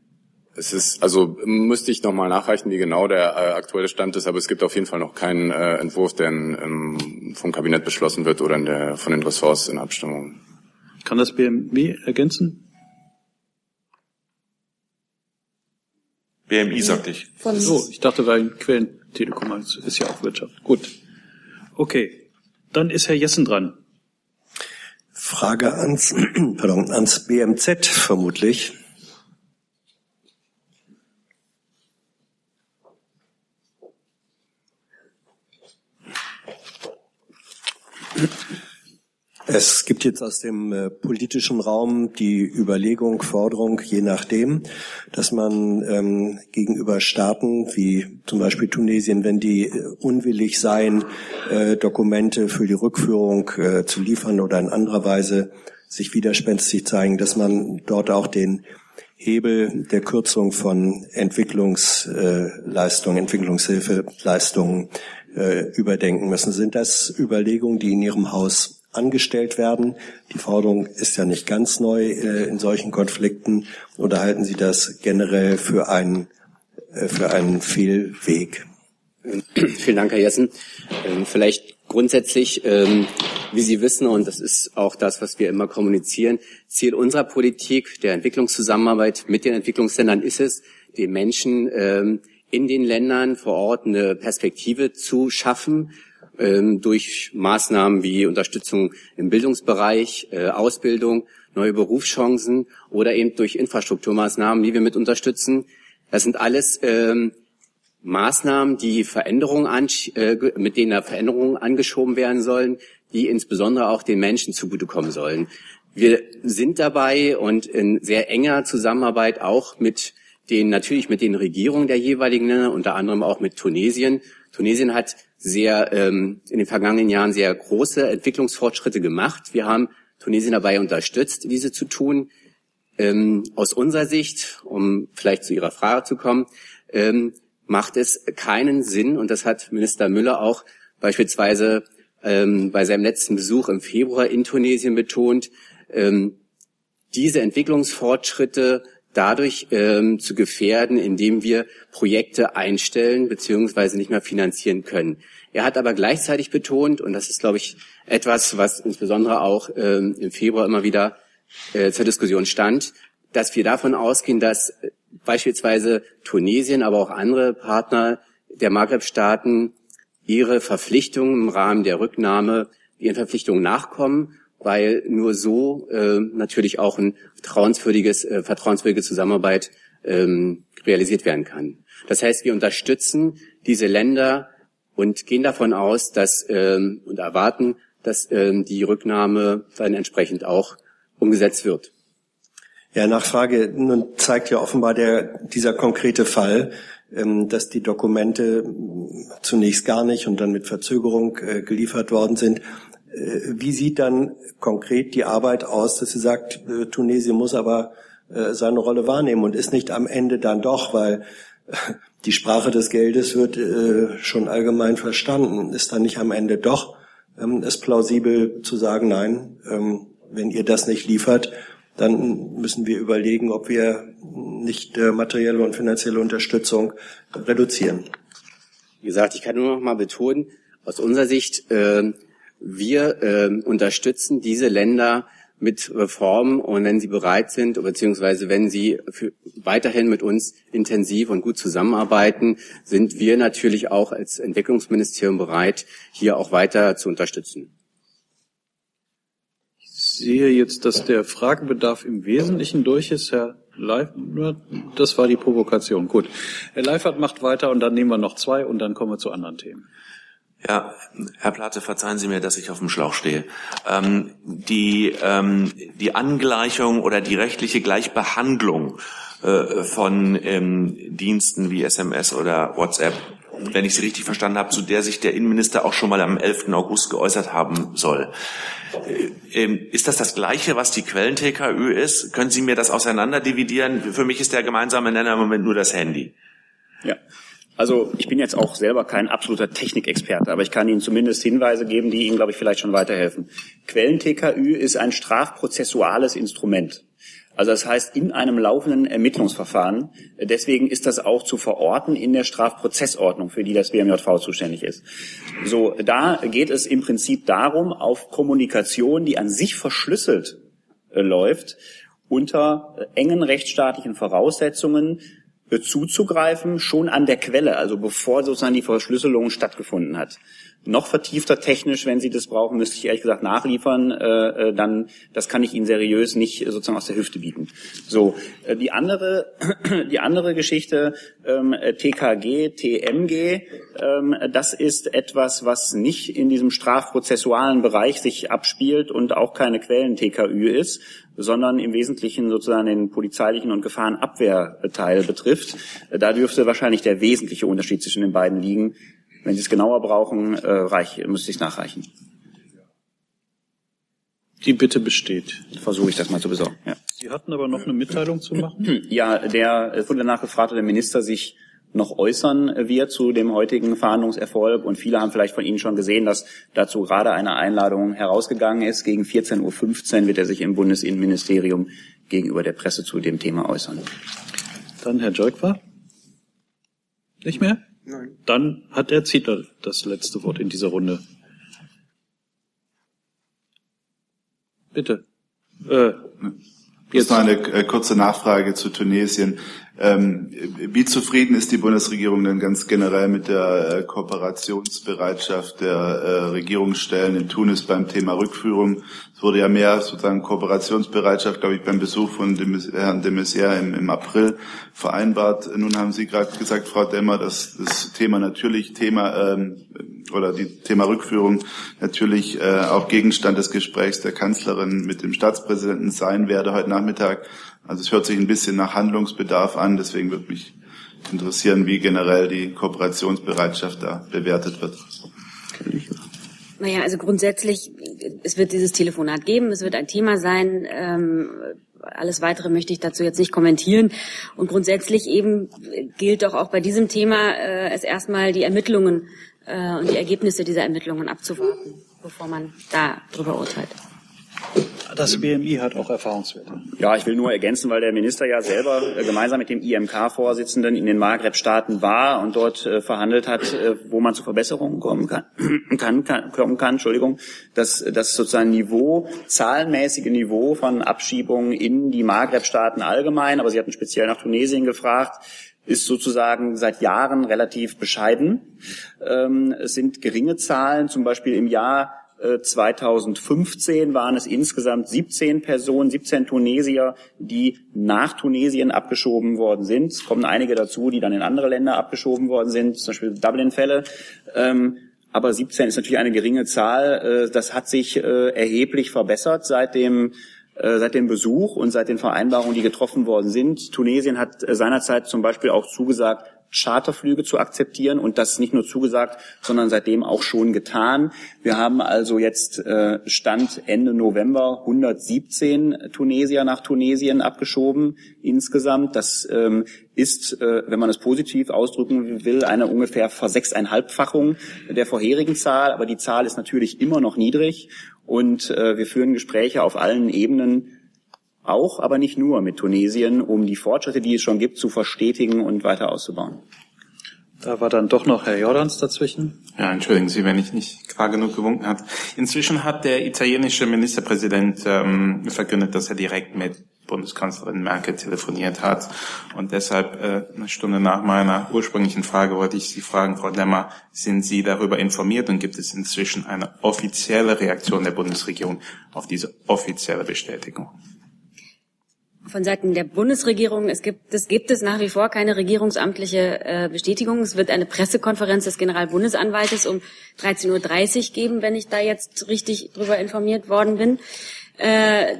Es ist, also müsste ich nochmal nachreichen, wie genau der äh, aktuelle Stand ist, aber es gibt auf jeden Fall noch keinen äh, Entwurf, der ähm, vom Kabinett beschlossen wird oder in der, von den Ressorts in Abstimmung. Kann das BMI ergänzen? BMI, sagte ich. Von so, ich dachte, weil Quellentelekom ist ja auch Wirtschaft. Gut. Okay. Dann ist Herr Jessen dran. Frage ans, pardon, ans BMZ vermutlich. Es gibt jetzt aus dem äh, politischen Raum die Überlegung, Forderung, je nachdem, dass man ähm, gegenüber Staaten wie zum Beispiel Tunesien, wenn die äh, unwillig seien, äh, Dokumente für die Rückführung äh, zu liefern oder in anderer Weise sich widerspenstig zeigen, dass man dort auch den Hebel der Kürzung von Entwicklungsleistungen, Entwicklungshilfeleistungen überdenken müssen. Sind das Überlegungen, die in Ihrem Haus angestellt werden. Die Forderung ist ja nicht ganz neu äh, in solchen Konflikten. Oder halten Sie das generell für einen, äh, für einen Fehlweg? Vielen Dank, Herr Jessen. Ähm, vielleicht grundsätzlich, ähm, wie Sie wissen, und das ist auch das, was wir immer kommunizieren, Ziel unserer Politik der Entwicklungszusammenarbeit mit den Entwicklungsländern ist es, den Menschen ähm, in den Ländern vor Ort eine Perspektive zu schaffen, durch Maßnahmen wie Unterstützung im Bildungsbereich, äh, Ausbildung, neue Berufschancen oder eben durch Infrastrukturmaßnahmen, die wir mit unterstützen. Das sind alles ähm, Maßnahmen, die Veränderungen äh, mit denen Veränderungen angeschoben werden sollen, die insbesondere auch den Menschen zugutekommen sollen. Wir sind dabei und in sehr enger Zusammenarbeit auch mit den, natürlich mit den Regierungen der jeweiligen Länder, unter anderem auch mit Tunesien. Tunesien hat sehr ähm, in den vergangenen Jahren sehr große Entwicklungsfortschritte gemacht. Wir haben Tunesien dabei unterstützt, diese zu tun. Ähm, aus unserer Sicht, um vielleicht zu Ihrer Frage zu kommen, ähm, macht es keinen Sinn, und das hat Minister Müller auch beispielsweise ähm, bei seinem letzten Besuch im Februar in Tunesien betont, ähm, diese Entwicklungsfortschritte dadurch ähm, zu gefährden, indem wir Projekte einstellen bzw. nicht mehr finanzieren können. Er hat aber gleichzeitig betont, und das ist, glaube ich, etwas, was insbesondere auch ähm, im Februar immer wieder äh, zur Diskussion stand, dass wir davon ausgehen, dass beispielsweise Tunesien, aber auch andere Partner der Maghreb-Staaten ihre Verpflichtungen im Rahmen der Rücknahme ihren Verpflichtungen nachkommen weil nur so äh, natürlich auch ein vertrauenswürdiges, äh, vertrauenswürdige Zusammenarbeit ähm, realisiert werden kann. Das heißt, wir unterstützen diese Länder und gehen davon aus, dass ähm, und erwarten, dass ähm, die Rücknahme dann entsprechend auch umgesetzt wird. Ja, Nachfrage. Nun zeigt ja offenbar der, dieser konkrete Fall, ähm, dass die Dokumente zunächst gar nicht und dann mit Verzögerung äh, geliefert worden sind. Äh, wie sieht dann konkret die Arbeit aus, dass sie sagt, äh, Tunesien muss aber seine Rolle wahrnehmen und ist nicht am Ende dann doch, weil die Sprache des Geldes wird schon allgemein verstanden, ist dann nicht am Ende doch ähm, es plausibel zu sagen, nein, ähm, wenn ihr das nicht liefert, dann müssen wir überlegen, ob wir nicht äh, materielle und finanzielle Unterstützung reduzieren. Wie gesagt, ich kann nur noch mal betonen, aus unserer Sicht, äh, wir äh, unterstützen diese Länder mit Reformen und wenn sie bereit sind, beziehungsweise wenn sie für, weiterhin mit uns intensiv und gut zusammenarbeiten, sind wir natürlich auch als Entwicklungsministerium bereit, hier auch weiter zu unterstützen sehe jetzt, dass der Fragebedarf im Wesentlichen durch ist. Herr Leif, das war die Provokation. Gut. Herr Leifert macht weiter und dann nehmen wir noch zwei und dann kommen wir zu anderen Themen. Ja, Herr Plate, verzeihen Sie mir, dass ich auf dem Schlauch stehe. Ähm, die, ähm, die Angleichung oder die rechtliche Gleichbehandlung äh, von ähm, Diensten wie SMS oder WhatsApp wenn ich Sie richtig verstanden habe, zu der sich der Innenminister auch schon mal am 11. August geäußert haben soll. Äh, ähm, ist das das Gleiche, was die Quellen-TKÜ ist? Können Sie mir das auseinanderdividieren? Für mich ist der gemeinsame Nenner im Moment nur das Handy. Ja. Also ich bin jetzt auch selber kein absoluter Technikexperte, aber ich kann Ihnen zumindest Hinweise geben, die Ihnen, glaube ich, vielleicht schon weiterhelfen. Quellen-TKÜ ist ein strafprozessuales Instrument. Also das heißt, in einem laufenden Ermittlungsverfahren. Deswegen ist das auch zu verorten in der Strafprozessordnung, für die das BMJV zuständig ist. So, da geht es im Prinzip darum, auf Kommunikation, die an sich verschlüsselt äh, läuft, unter äh, engen rechtsstaatlichen Voraussetzungen zuzugreifen, schon an der Quelle, also bevor sozusagen die Verschlüsselung stattgefunden hat noch vertiefter technisch, wenn Sie das brauchen, müsste ich ehrlich gesagt nachliefern. Äh, äh dann, das kann ich Ihnen seriös nicht äh, sozusagen aus der Hüfte bieten. So, äh, die andere, die andere Geschichte, ähm, TKG, TMG, ähm, das ist etwas, was nicht in diesem strafprozessualen Bereich sich abspielt und auch keine Quellen-TKÜ ist, sondern im Wesentlichen sozusagen den polizeilichen und Gefahrenabwehrteil betrifft. Da dürfte wahrscheinlich der wesentliche Unterschied zwischen den beiden liegen. Wenn Sie es genauer brauchen, äh, reich, müsste ich es nachreichen. Die Bitte besteht. Versuche ich das mal zu besorgen. Ja. Sie hatten aber noch eine Mitteilung zu machen? Ja, der es wurde nachgefragt, ob der Minister sich noch äußern wird zu dem heutigen Verhandlungserfolg. Und viele haben vielleicht von Ihnen schon gesehen, dass dazu gerade eine Einladung herausgegangen ist. Gegen 14.15 Uhr wird er sich im Bundesinnenministerium gegenüber der Presse zu dem Thema äußern. Dann Herr Jolkwa. Nicht mehr? Nein. Dann hat Herr Zietler das letzte Wort in dieser Runde. Bitte. Äh, Jetzt noch eine äh, kurze Nachfrage zu Tunesien. Ähm, wie zufrieden ist die Bundesregierung denn ganz generell mit der äh, Kooperationsbereitschaft der äh, Regierungsstellen in Tunis beim Thema Rückführung? Es wurde ja mehr sozusagen Kooperationsbereitschaft, glaube ich, beim Besuch von dem, Herrn de Maizière im, im April vereinbart. Nun haben Sie gerade gesagt, Frau Demmer, dass das Thema natürlich Thema ähm, oder die Thema Rückführung natürlich äh, auch Gegenstand des Gesprächs der Kanzlerin mit dem Staatspräsidenten sein werde heute Nachmittag. Also es hört sich ein bisschen nach Handlungsbedarf an, deswegen würde mich interessieren, wie generell die Kooperationsbereitschaft da bewertet wird. Naja, also grundsätzlich, es wird dieses Telefonat geben, es wird ein Thema sein. Ähm, alles Weitere möchte ich dazu jetzt nicht kommentieren. Und grundsätzlich eben gilt doch auch bei diesem Thema äh, es erstmal die Ermittlungen äh, und die Ergebnisse dieser Ermittlungen abzuwarten, bevor man da drüber urteilt. Das BMI hat auch Erfahrungswerte. Ja, ich will nur ergänzen, weil der Minister ja selber äh, gemeinsam mit dem IMK-Vorsitzenden in den Maghreb-Staaten war und dort äh, verhandelt hat, äh, wo man zu Verbesserungen kommen kann, kann, kann, kommen kann, Entschuldigung, dass das sozusagen Niveau, zahlenmäßige Niveau von Abschiebungen in die Maghreb-Staaten allgemein, aber Sie hatten speziell nach Tunesien gefragt, ist sozusagen seit Jahren relativ bescheiden. Ähm, es sind geringe Zahlen, zum Beispiel im Jahr 2015 äh, waren es insgesamt 17 Personen, 17 Tunesier, die nach Tunesien abgeschoben worden sind. Es kommen einige dazu, die dann in andere Länder abgeschoben worden sind, zum Beispiel Dublin-Fälle. Ähm, aber 17 ist natürlich eine geringe Zahl. Äh, das hat sich äh, erheblich verbessert seit dem seit dem Besuch und seit den Vereinbarungen, die getroffen worden sind. Tunesien hat seinerzeit zum Beispiel auch zugesagt, Charterflüge zu akzeptieren und das nicht nur zugesagt, sondern seitdem auch schon getan. Wir haben also jetzt äh, Stand Ende November 117 Tunesier nach Tunesien abgeschoben insgesamt. Das ähm, ist, äh, wenn man es positiv ausdrücken will, eine ungefähr versechseinhalbfachung der vorherigen Zahl. Aber die Zahl ist natürlich immer noch niedrig und äh, wir führen Gespräche auf allen Ebenen auch, aber nicht nur mit Tunesien, um die Fortschritte, die es schon gibt, zu verstetigen und weiter auszubauen. Da war dann doch noch Herr Jordans dazwischen. Ja, entschuldigen Sie, wenn ich nicht klar genug gewunken habe. Inzwischen hat der italienische Ministerpräsident ähm, verkündet, dass er direkt mit Bundeskanzlerin Merkel telefoniert hat. Und deshalb äh, eine Stunde nach meiner ursprünglichen Frage wollte ich Sie fragen, Frau Lemmer, sind Sie darüber informiert und gibt es inzwischen eine offizielle Reaktion der Bundesregierung auf diese offizielle Bestätigung? Von Seiten der Bundesregierung. Es gibt, es gibt es nach wie vor keine regierungsamtliche äh, Bestätigung. Es wird eine Pressekonferenz des Generalbundesanwaltes um 13.30 Uhr geben, wenn ich da jetzt richtig drüber informiert worden bin, äh,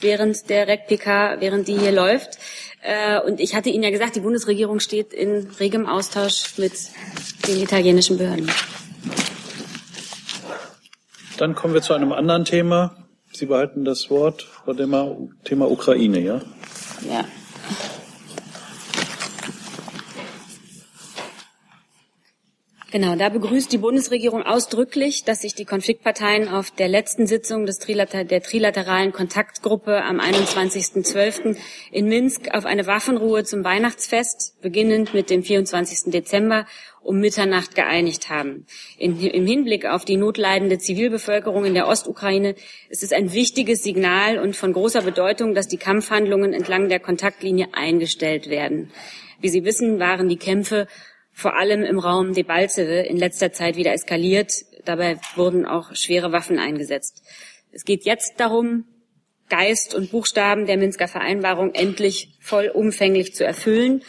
während der REC-PK, während die hier läuft. Äh, und ich hatte Ihnen ja gesagt, die Bundesregierung steht in regem Austausch mit den italienischen Behörden. Dann kommen wir zu einem anderen Thema. Sie behalten das Wort, Frau Demmer, Thema Ukraine, ja? Ja. Genau, da begrüßt die Bundesregierung ausdrücklich, dass sich die Konfliktparteien auf der letzten Sitzung des Trilater der trilateralen Kontaktgruppe am 21.12. in Minsk auf eine Waffenruhe zum Weihnachtsfest, beginnend mit dem 24. Dezember um Mitternacht geeinigt haben. In, Im Hinblick auf die notleidende Zivilbevölkerung in der Ostukraine ist es ein wichtiges Signal und von großer Bedeutung, dass die Kampfhandlungen entlang der Kontaktlinie eingestellt werden. Wie Sie wissen, waren die Kämpfe vor allem im Raum Debaltseve in letzter Zeit wieder eskaliert. Dabei wurden auch schwere Waffen eingesetzt. Es geht jetzt darum, Geist und Buchstaben der Minsker Vereinbarung endlich vollumfänglich zu erfüllen.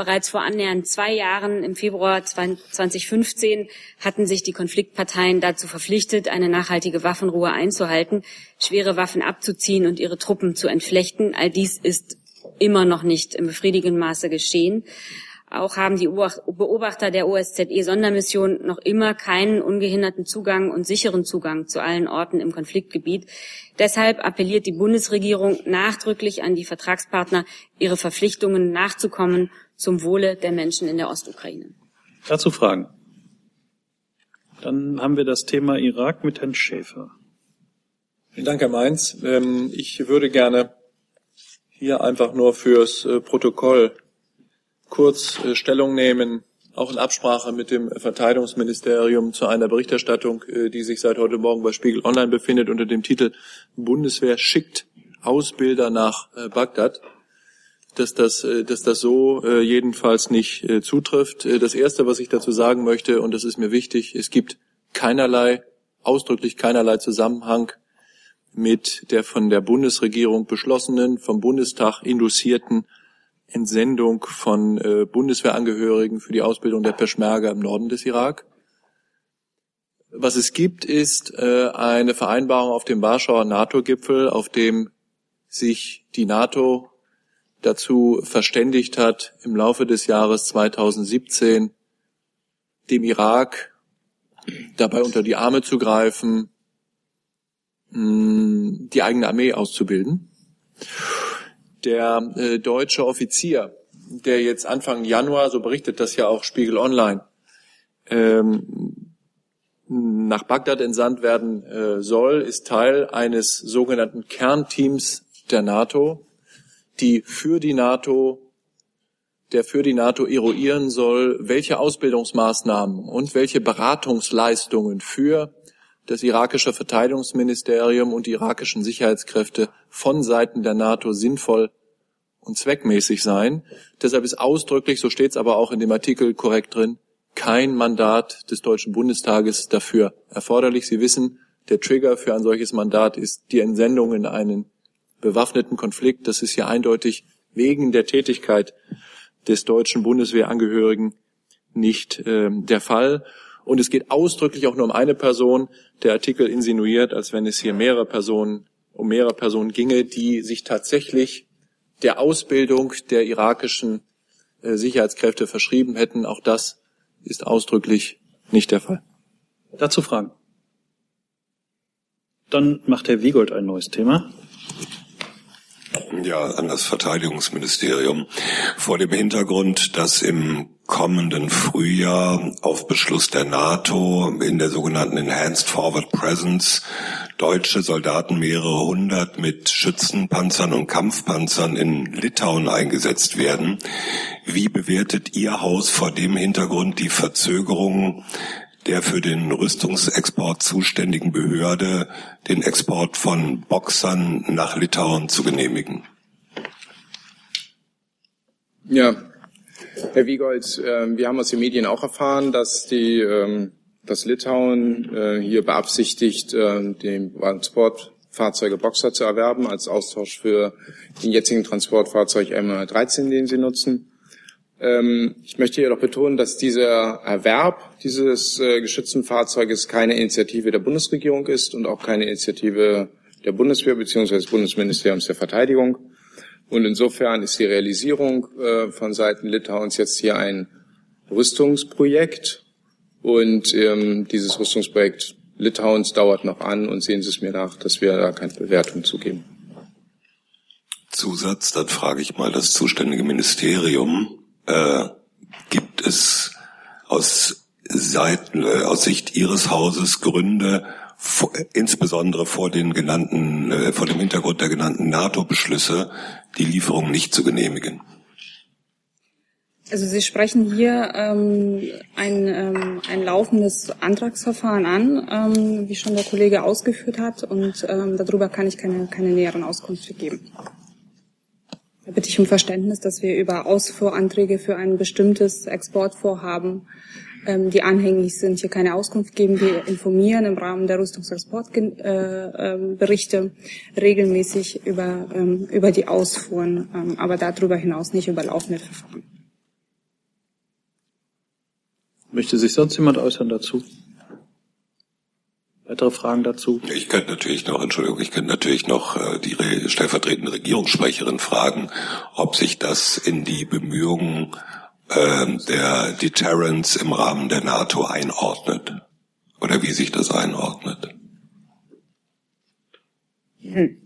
Bereits vor annähernd zwei Jahren, im Februar 2015, hatten sich die Konfliktparteien dazu verpflichtet, eine nachhaltige Waffenruhe einzuhalten, schwere Waffen abzuziehen und ihre Truppen zu entflechten. All dies ist immer noch nicht im befriedigenden Maße geschehen. Auch haben die Beobachter der OSZE-Sondermission noch immer keinen ungehinderten Zugang und sicheren Zugang zu allen Orten im Konfliktgebiet. Deshalb appelliert die Bundesregierung nachdrücklich an die Vertragspartner, ihre Verpflichtungen nachzukommen zum Wohle der Menschen in der Ostukraine. Dazu Fragen. Dann haben wir das Thema Irak mit Herrn Schäfer. Vielen Dank, Herr Mainz. Ähm, ich würde gerne hier einfach nur fürs äh, Protokoll kurz äh, Stellung nehmen, auch in Absprache mit dem Verteidigungsministerium zu einer Berichterstattung, äh, die sich seit heute Morgen bei Spiegel Online befindet unter dem Titel Bundeswehr schickt Ausbilder nach äh, Bagdad dass das, dass das so jedenfalls nicht zutrifft. Das Erste, was ich dazu sagen möchte, und das ist mir wichtig, es gibt keinerlei, ausdrücklich keinerlei Zusammenhang mit der von der Bundesregierung beschlossenen, vom Bundestag inducierten Entsendung von äh, Bundeswehrangehörigen für die Ausbildung der Peschmerga im Norden des Irak. Was es gibt, ist äh, eine Vereinbarung auf dem Warschauer NATO-Gipfel, auf dem sich die NATO dazu verständigt hat, im Laufe des Jahres 2017 dem Irak dabei unter die Arme zu greifen, mh, die eigene Armee auszubilden der äh, deutsche Offizier, der jetzt Anfang Januar, so berichtet das ja auch Spiegel Online, ähm, nach Bagdad entsandt werden äh, soll, ist Teil eines sogenannten Kernteams der NATO, die für die NATO, der für die NATO eruieren soll, welche Ausbildungsmaßnahmen und welche Beratungsleistungen für das irakische Verteidigungsministerium und die irakischen Sicherheitskräfte von Seiten der NATO sinnvoll und zweckmäßig sein. Deshalb ist ausdrücklich, so steht es aber auch in dem Artikel korrekt drin, kein Mandat des Deutschen Bundestages dafür erforderlich. Sie wissen, der Trigger für ein solches Mandat ist die Entsendung in einen bewaffneten Konflikt. Das ist ja eindeutig wegen der Tätigkeit des deutschen Bundeswehrangehörigen nicht äh, der Fall. Und es geht ausdrücklich auch nur um eine Person. Der Artikel insinuiert, als wenn es hier mehrere Personen, um mehrere Personen ginge, die sich tatsächlich der Ausbildung der irakischen äh, Sicherheitskräfte verschrieben hätten. Auch das ist ausdrücklich nicht der Fall. Dazu Fragen. Dann macht Herr Wiegold ein neues Thema. Ja, an das Verteidigungsministerium. Vor dem Hintergrund, dass im kommenden Frühjahr auf Beschluss der NATO in der sogenannten Enhanced Forward Presence deutsche Soldaten mehrere hundert mit Schützenpanzern und Kampfpanzern in Litauen eingesetzt werden. Wie bewertet Ihr Haus vor dem Hintergrund die Verzögerungen der für den Rüstungsexport zuständigen Behörde den Export von Boxern nach Litauen zu genehmigen. Ja, Herr Wiegold, äh, wir haben aus den Medien auch erfahren, dass die, ähm, dass Litauen äh, hier beabsichtigt, äh, den Transportfahrzeuge Boxer zu erwerben als Austausch für den jetzigen Transportfahrzeug M13, den sie nutzen. Ähm, ich möchte jedoch betonen, dass dieser Erwerb dieses äh, geschützten Fahrzeuges keine Initiative der Bundesregierung ist und auch keine Initiative der Bundeswehr bzw. des Bundesministeriums der Verteidigung. Und insofern ist die Realisierung äh, von Seiten Litauens jetzt hier ein Rüstungsprojekt. Und ähm, dieses Rüstungsprojekt Litauens dauert noch an und sehen Sie es mir nach, dass wir da keine Bewertung zugeben. Zusatz, dann frage ich mal das zuständige Ministerium äh, gibt es aus Seiten, äh, aus Sicht Ihres Hauses Gründe, vor, insbesondere vor den genannten, äh, vor dem Hintergrund der genannten NATO-Beschlüsse, die Lieferung nicht zu genehmigen? Also Sie sprechen hier ähm, ein, ähm, ein laufendes Antragsverfahren an, ähm, wie schon der Kollege ausgeführt hat, und ähm, darüber kann ich keine, keine näheren Auskünfte geben. Da bitte ich um Verständnis, dass wir über Ausfuhranträge für ein bestimmtes Exportvorhaben, ähm, die anhängig sind, hier keine Auskunft geben. Wir informieren im Rahmen der Rüstungsexportberichte äh, äh, regelmäßig über, ähm, über die Ausfuhren, ähm, aber darüber hinaus nicht über laufende Verfahren. Möchte sich sonst jemand äußern dazu? Weitere Fragen dazu? Ich könnte natürlich noch, Entschuldigung, ich könnte natürlich noch äh, die stellvertretende Regierungssprecherin fragen, ob sich das in die Bemühungen äh, der Deterrence im Rahmen der NATO einordnet oder wie sich das einordnet. Hm.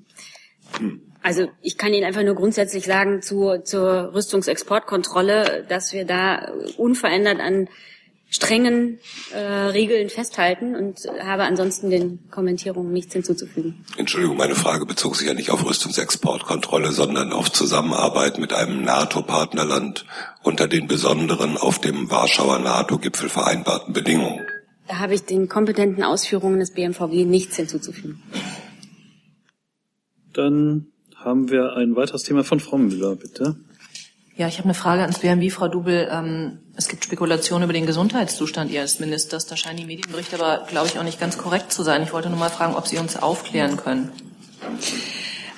Also ich kann Ihnen einfach nur grundsätzlich sagen zu, zur Rüstungsexportkontrolle, dass wir da unverändert an strengen äh, Regeln festhalten und habe ansonsten den Kommentierungen nichts hinzuzufügen. Entschuldigung, meine Frage bezog sich ja nicht auf Rüstungsexportkontrolle, sondern auf Zusammenarbeit mit einem NATO-Partnerland unter den besonderen auf dem Warschauer NATO-Gipfel vereinbarten Bedingungen. Da habe ich den kompetenten Ausführungen des BMVG nichts hinzuzufügen. Dann haben wir ein weiteres Thema von Frau Müller, bitte. Ja, ich habe eine Frage ans BMW, Frau Dubel. Ähm, es gibt Spekulationen über den Gesundheitszustand Ihres Ministers. Da scheinen die Medienberichte aber, glaube ich, auch nicht ganz korrekt zu sein. Ich wollte nur mal fragen, ob Sie uns aufklären können.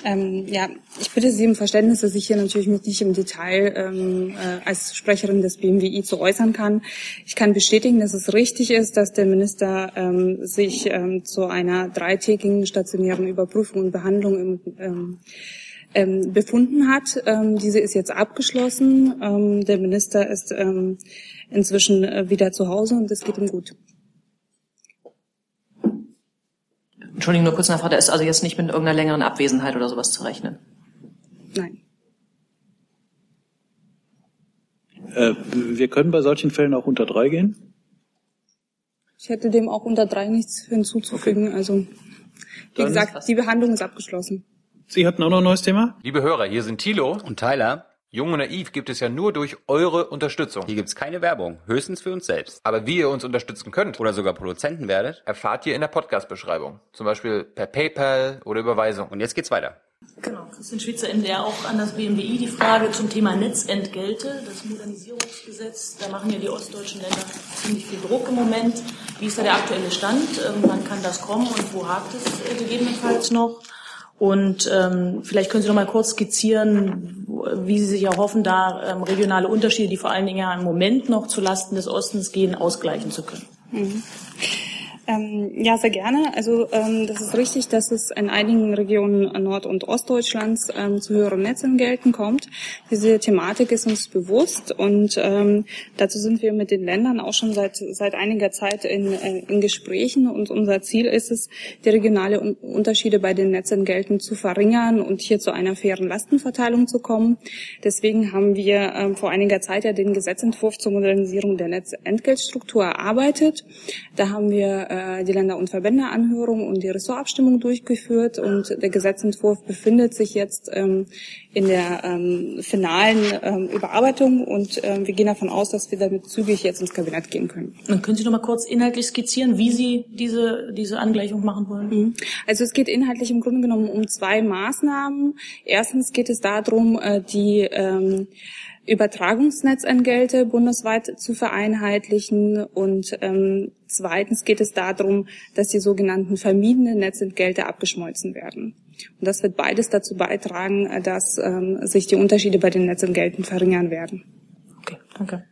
Ähm, ja, ich bitte Sie um Verständnis, dass ich hier natürlich mich nicht im Detail ähm, äh, als Sprecherin des BMWI zu äußern kann. Ich kann bestätigen, dass es richtig ist, dass der Minister ähm, sich ähm, zu einer dreitägigen stationären Überprüfung und Behandlung im ähm, befunden hat. Ähm, diese ist jetzt abgeschlossen. Ähm, der Minister ist ähm, inzwischen äh, wieder zu Hause und es geht ihm gut. Entschuldigung, nur kurz nachfrage, da ist also jetzt nicht mit irgendeiner längeren Abwesenheit oder sowas zu rechnen? Nein. Äh, wir können bei solchen Fällen auch unter drei gehen? Ich hätte dem auch unter drei nichts hinzuzufügen. Okay. Also, wie Dann gesagt, die Behandlung ist abgeschlossen. Sie hatten auch noch ein neues Thema? Liebe Hörer, hier sind Thilo und Tyler. Jung und Naiv gibt es ja nur durch eure Unterstützung. Hier gibt's keine Werbung, höchstens für uns selbst. Aber wie ihr uns unterstützen könnt oder sogar Produzenten werdet, erfahrt ihr in der Podcast-Beschreibung. Zum Beispiel per PayPal oder Überweisung. Und jetzt geht's weiter. Genau, Christian Schwitzer NDR auch an das BMWI die Frage zum Thema Netzentgelte, das Modernisierungsgesetz. Da machen ja die ostdeutschen Länder ziemlich viel Druck im Moment. Wie ist da der aktuelle Stand? Wann kann das kommen und wo hakt es gegebenenfalls noch? Und ähm, vielleicht können Sie noch mal kurz skizzieren, wie Sie sich erhoffen, da ähm, regionale Unterschiede, die vor allen Dingen ja im Moment noch zu Lasten des Ostens gehen, ausgleichen zu können. Mhm. Ähm, ja, sehr gerne. Also ähm, das ist richtig, dass es in einigen Regionen Nord- und Ostdeutschlands ähm, zu höheren Netzentgelten kommt. Diese Thematik ist uns bewusst und ähm, dazu sind wir mit den Ländern auch schon seit seit einiger Zeit in, äh, in Gesprächen und unser Ziel ist es, die regionale Un Unterschiede bei den Netzentgelten zu verringern und hier zu einer fairen Lastenverteilung zu kommen. Deswegen haben wir ähm, vor einiger Zeit ja den Gesetzentwurf zur Modernisierung der Netzentgeltstruktur erarbeitet. Da haben wir äh, die Länder- und Verbändeanhörung und die Ressortabstimmung durchgeführt. Und der Gesetzentwurf befindet sich jetzt ähm, in der ähm, finalen ähm, Überarbeitung und ähm, wir gehen davon aus, dass wir damit zügig jetzt ins Kabinett gehen können. Dann können Sie noch mal kurz inhaltlich skizzieren, wie Sie diese, diese Angleichung machen wollen? Mhm. Also es geht inhaltlich im Grunde genommen um zwei Maßnahmen. Erstens geht es darum, äh, die ähm, Übertragungsnetzentgelte bundesweit zu vereinheitlichen und ähm, zweitens geht es darum, dass die sogenannten vermiedenen Netzentgelte abgeschmolzen werden. Und das wird beides dazu beitragen, äh, dass ähm, sich die Unterschiede bei den Netzentgelten verringern werden. Okay, danke.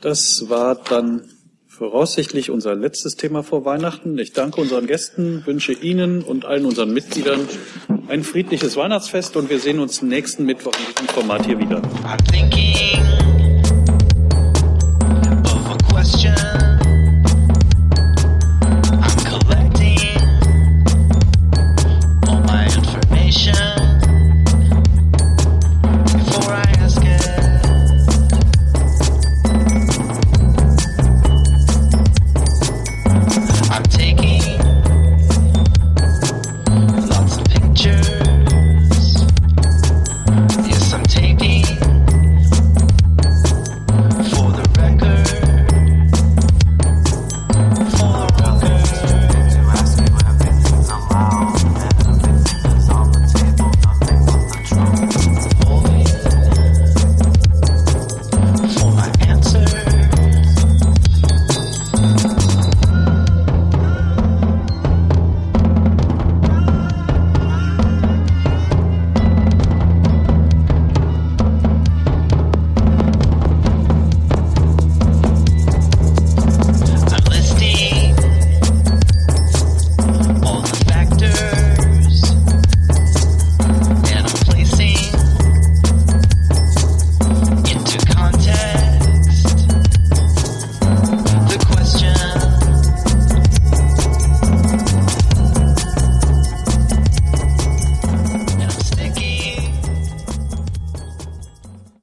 Das war dann voraussichtlich unser letztes Thema vor Weihnachten. Ich danke unseren Gästen, wünsche Ihnen und allen unseren Mitgliedern ein friedliches Weihnachtsfest und wir sehen uns nächsten Mittwoch in diesem Format hier wieder.